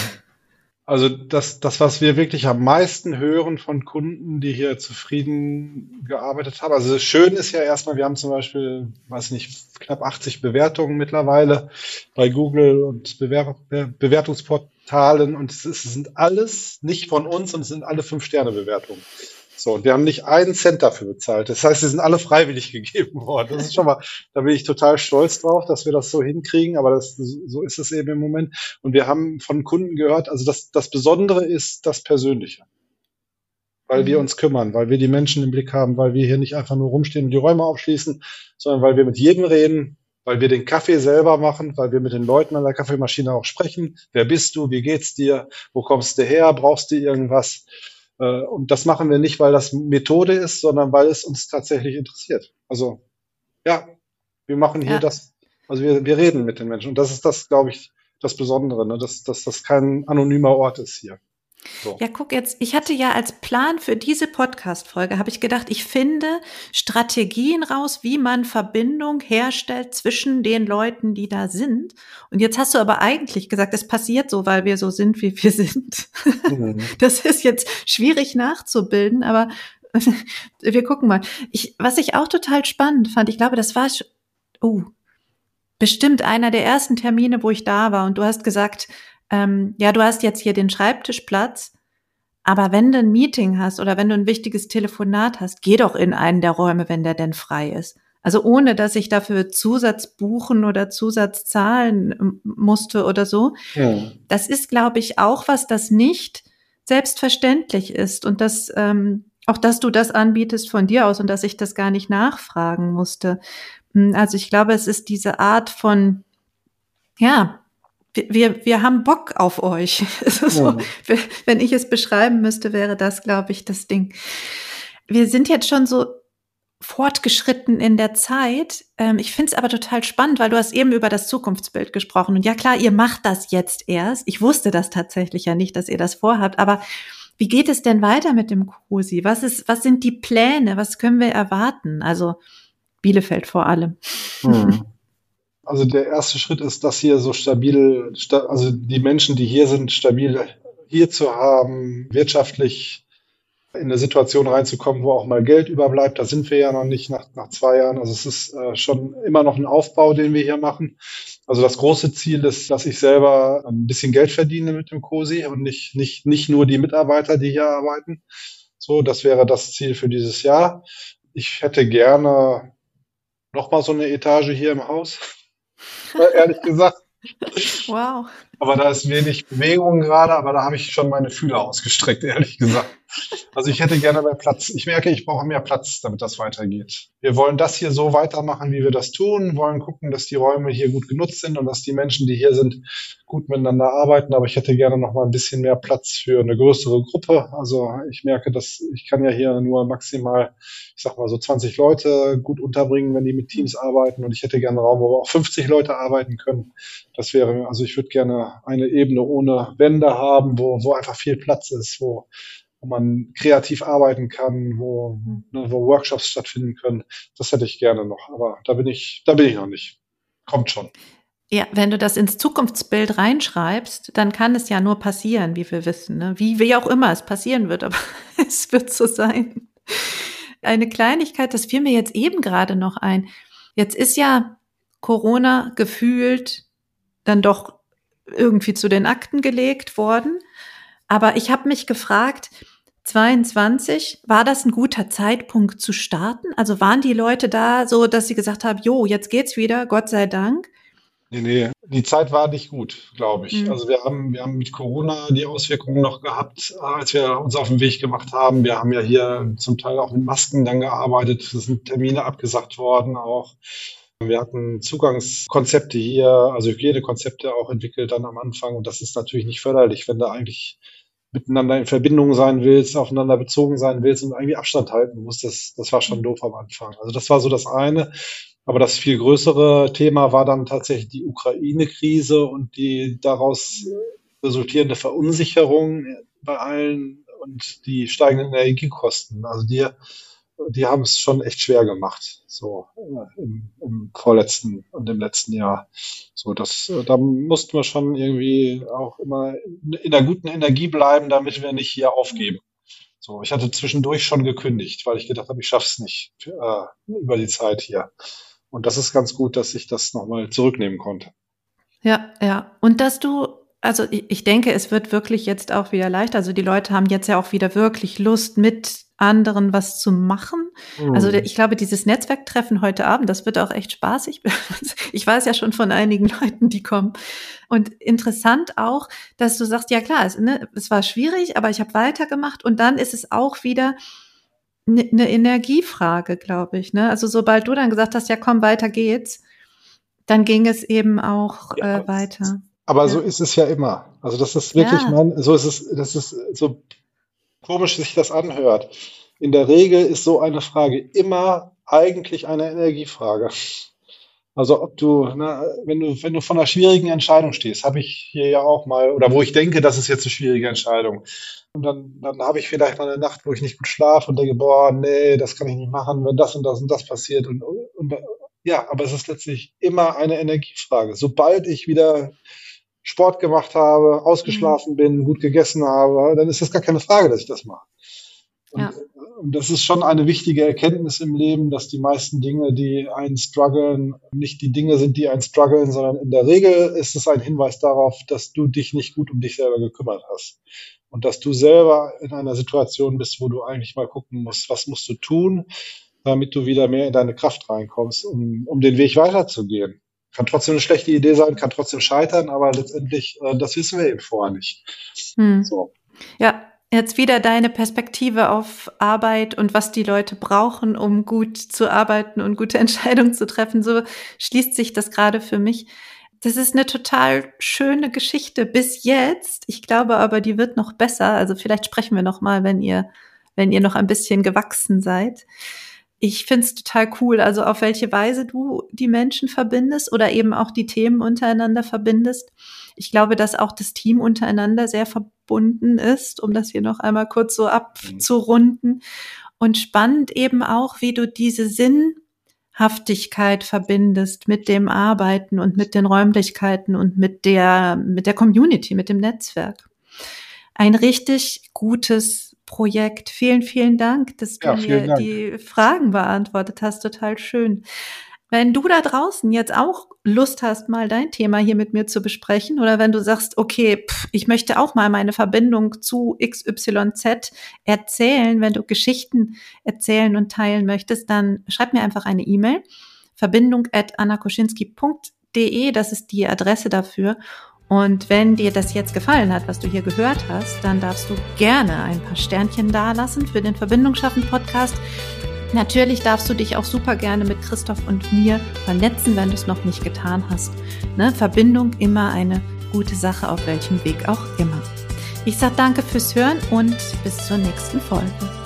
Also das, das, was wir wirklich am meisten hören von Kunden, die hier zufrieden gearbeitet haben. Also schön ist ja erstmal, wir haben zum Beispiel, weiß nicht, knapp 80 Bewertungen mittlerweile bei Google und Bewer Bewertungsportalen und es, ist, es sind alles nicht von uns und es sind alle Fünf-Sterne-Bewertungen. So, und wir haben nicht einen Cent dafür bezahlt. Das heißt, sie sind alle freiwillig *laughs* gegeben worden. Das ist schon mal, da bin ich total stolz drauf, dass wir das so hinkriegen, aber das, so ist es eben im Moment. Und wir haben von Kunden gehört, also das, das Besondere ist das Persönliche. Weil wir mhm. uns kümmern, weil wir die Menschen im Blick haben, weil wir hier nicht einfach nur rumstehen und die Räume aufschließen, sondern weil wir mit jedem reden, weil wir den Kaffee selber machen, weil wir mit den Leuten an der Kaffeemaschine auch sprechen. Wer bist du? Wie geht's dir? Wo kommst du her? Brauchst du irgendwas? Äh, und das machen wir nicht, weil das Methode ist, sondern weil es uns tatsächlich interessiert. Also ja, wir machen hier ja. das, also wir, wir reden mit den Menschen. Und das ist das, glaube ich, das Besondere, ne? dass, dass das kein anonymer Ort ist hier. So. Ja, guck jetzt, ich hatte ja als Plan für diese Podcast-Folge, habe ich gedacht, ich finde Strategien raus, wie man Verbindung herstellt zwischen den Leuten, die da sind. Und jetzt hast du aber eigentlich gesagt, es passiert so, weil wir so sind, wie wir *laughs* sind. Mhm. Das ist jetzt schwierig nachzubilden, aber *laughs* wir gucken mal. Ich, was ich auch total spannend fand, ich glaube, das war, oh, bestimmt einer der ersten Termine, wo ich da war und du hast gesagt, ähm, ja, du hast jetzt hier den Schreibtischplatz, aber wenn du ein Meeting hast oder wenn du ein wichtiges Telefonat hast, geh doch in einen der Räume, wenn der denn frei ist. Also ohne, dass ich dafür Zusatz buchen oder Zusatz zahlen ähm, musste oder so. Ja. Das ist, glaube ich, auch was, das nicht selbstverständlich ist und das ähm, auch, dass du das anbietest von dir aus und dass ich das gar nicht nachfragen musste. Hm, also ich glaube, es ist diese Art von, ja, wir, wir haben Bock auf euch. *laughs* so. Wenn ich es beschreiben müsste, wäre das, glaube ich, das Ding. Wir sind jetzt schon so fortgeschritten in der Zeit. Ähm, ich finde es aber total spannend, weil du hast eben über das Zukunftsbild gesprochen. Und ja klar, ihr macht das jetzt erst. Ich wusste das tatsächlich ja nicht, dass ihr das vorhabt. Aber wie geht es denn weiter mit dem COSI? Was ist, was sind die Pläne? Was können wir erwarten? Also Bielefeld vor allem. Hm. *laughs* Also der erste Schritt ist, das hier so stabil, also die Menschen, die hier sind, stabil hier zu haben, wirtschaftlich in eine Situation reinzukommen, wo auch mal Geld überbleibt. Da sind wir ja noch nicht nach, nach zwei Jahren. Also es ist äh, schon immer noch ein Aufbau, den wir hier machen. Also das große Ziel ist, dass ich selber ein bisschen Geld verdiene mit dem COSI und nicht, nicht, nicht nur die Mitarbeiter, die hier arbeiten. So, das wäre das Ziel für dieses Jahr. Ich hätte gerne noch mal so eine Etage hier im Haus ehrlich gesagt. Wow. Aber da ist wenig Bewegung gerade, aber da habe ich schon meine Fühler ausgestreckt, ehrlich gesagt. Also ich hätte gerne mehr Platz. Ich merke, ich brauche mehr Platz, damit das weitergeht. Wir wollen das hier so weitermachen, wie wir das tun, wollen gucken, dass die Räume hier gut genutzt sind und dass die Menschen, die hier sind, gut miteinander arbeiten. Aber ich hätte gerne noch mal ein bisschen mehr Platz für eine größere Gruppe. Also ich merke, dass ich kann ja hier nur maximal, ich sag mal so 20 Leute gut unterbringen, wenn die mit Teams arbeiten. Und ich hätte gerne einen Raum, wo auch 50 Leute arbeiten können. Das wäre, also ich würde gerne eine Ebene ohne Wände haben, wo, wo einfach viel Platz ist, wo wo man kreativ arbeiten kann, wo, ne, wo Workshops stattfinden können. Das hätte ich gerne noch, aber da bin ich, da bin ich noch nicht. Kommt schon. Ja, wenn du das ins Zukunftsbild reinschreibst, dann kann es ja nur passieren, wie wir wissen. Ne? Wie, wie auch immer es passieren wird, aber *laughs* es wird so sein. Eine Kleinigkeit, das fiel mir jetzt eben gerade noch ein. Jetzt ist ja Corona gefühlt dann doch irgendwie zu den Akten gelegt worden. Aber ich habe mich gefragt, 22, war das ein guter Zeitpunkt zu starten? Also waren die Leute da so, dass sie gesagt haben, jo, jetzt geht's wieder, Gott sei Dank? Nee, nee, die Zeit war nicht gut, glaube ich. Mhm. Also wir haben, wir haben mit Corona die Auswirkungen noch gehabt, als wir uns auf den Weg gemacht haben. Wir haben ja hier zum Teil auch mit Masken dann gearbeitet. Es sind Termine abgesagt worden auch. Wir hatten Zugangskonzepte hier, also Hygienekonzepte auch entwickelt dann am Anfang. Und das ist natürlich nicht förderlich, wenn da eigentlich miteinander in Verbindung sein willst, aufeinander bezogen sein willst und irgendwie Abstand halten musst, das, das war schon mhm. doof am Anfang. Also das war so das eine. Aber das viel größere Thema war dann tatsächlich die Ukraine-Krise und die daraus resultierende Verunsicherung bei allen und die steigenden Energiekosten. Also die die haben es schon echt schwer gemacht, so äh, im, im, vorletzten und im letzten Jahr. So, das, äh, da mussten wir schon irgendwie auch immer in der guten Energie bleiben, damit wir nicht hier aufgeben. So, ich hatte zwischendurch schon gekündigt, weil ich gedacht habe, ich schaff's nicht äh, über die Zeit hier. Und das ist ganz gut, dass ich das nochmal zurücknehmen konnte. Ja, ja. Und dass du also ich denke, es wird wirklich jetzt auch wieder leichter. Also die Leute haben jetzt ja auch wieder wirklich Lust, mit anderen was zu machen. Mhm. Also ich glaube, dieses Netzwerktreffen heute Abend, das wird auch echt spaßig. *laughs* Ich weiß ja schon von einigen Leuten, die kommen. Und interessant auch, dass du sagst, ja klar, es, ne, es war schwierig, aber ich habe weitergemacht. Und dann ist es auch wieder eine ne Energiefrage, glaube ich. Ne? Also sobald du dann gesagt hast, ja komm, weiter geht's, dann ging es eben auch ja, äh, weiter. Aber ja. so ist es ja immer. Also das ist wirklich ja. mein, so ist es, das ist so komisch sich das anhört. In der Regel ist so eine Frage immer eigentlich eine Energiefrage. Also ob du, na, wenn du, wenn du von einer schwierigen Entscheidung stehst, habe ich hier ja auch mal, oder wo ich denke, das ist jetzt eine schwierige Entscheidung. Und dann, dann habe ich vielleicht mal eine Nacht, wo ich nicht gut schlafe und denke, boah, nee, das kann ich nicht machen, wenn das und das und das passiert. Und, und ja, aber es ist letztlich immer eine Energiefrage. Sobald ich wieder Sport gemacht habe, ausgeschlafen mhm. bin, gut gegessen habe, dann ist das gar keine Frage, dass ich das mache. Und, ja. und das ist schon eine wichtige Erkenntnis im Leben, dass die meisten Dinge, die einen strugglen, nicht die Dinge sind, die einen strugglen, sondern in der Regel ist es ein Hinweis darauf, dass du dich nicht gut um dich selber gekümmert hast. Und dass du selber in einer Situation bist, wo du eigentlich mal gucken musst, was musst du tun, damit du wieder mehr in deine Kraft reinkommst, um, um den Weg weiterzugehen. Kann trotzdem eine schlechte Idee sein, kann trotzdem scheitern, aber letztendlich, äh, das wissen wir eben vorher nicht. Hm. So. Ja, jetzt wieder deine Perspektive auf Arbeit und was die Leute brauchen, um gut zu arbeiten und gute *laughs* Entscheidungen zu treffen. So schließt sich das gerade für mich. Das ist eine total schöne Geschichte bis jetzt. Ich glaube aber, die wird noch besser. Also vielleicht sprechen wir noch mal, wenn ihr, wenn ihr noch ein bisschen gewachsen seid ich finde es total cool, also auf welche Weise du die Menschen verbindest oder eben auch die Themen untereinander verbindest. Ich glaube, dass auch das Team untereinander sehr verbunden ist, um das hier noch einmal kurz so abzurunden. Und spannend eben auch, wie du diese Sinnhaftigkeit verbindest mit dem Arbeiten und mit den Räumlichkeiten und mit der, mit der Community, mit dem Netzwerk. Ein richtig gutes Projekt. Vielen, vielen Dank, dass du ja, mir Dank. die Fragen beantwortet hast. Total schön. Wenn du da draußen jetzt auch Lust hast, mal dein Thema hier mit mir zu besprechen oder wenn du sagst, okay, pff, ich möchte auch mal meine Verbindung zu XYZ erzählen, wenn du Geschichten erzählen und teilen möchtest, dann schreib mir einfach eine E-Mail. Verbindung at annakoschinski.de, das ist die Adresse dafür. Und wenn dir das jetzt gefallen hat, was du hier gehört hast, dann darfst du gerne ein paar Sternchen dalassen für den Verbindung schaffen Podcast. Natürlich darfst du dich auch super gerne mit Christoph und mir vernetzen, wenn du es noch nicht getan hast. Ne? Verbindung immer eine gute Sache, auf welchem Weg auch immer. Ich sage danke fürs Hören und bis zur nächsten Folge.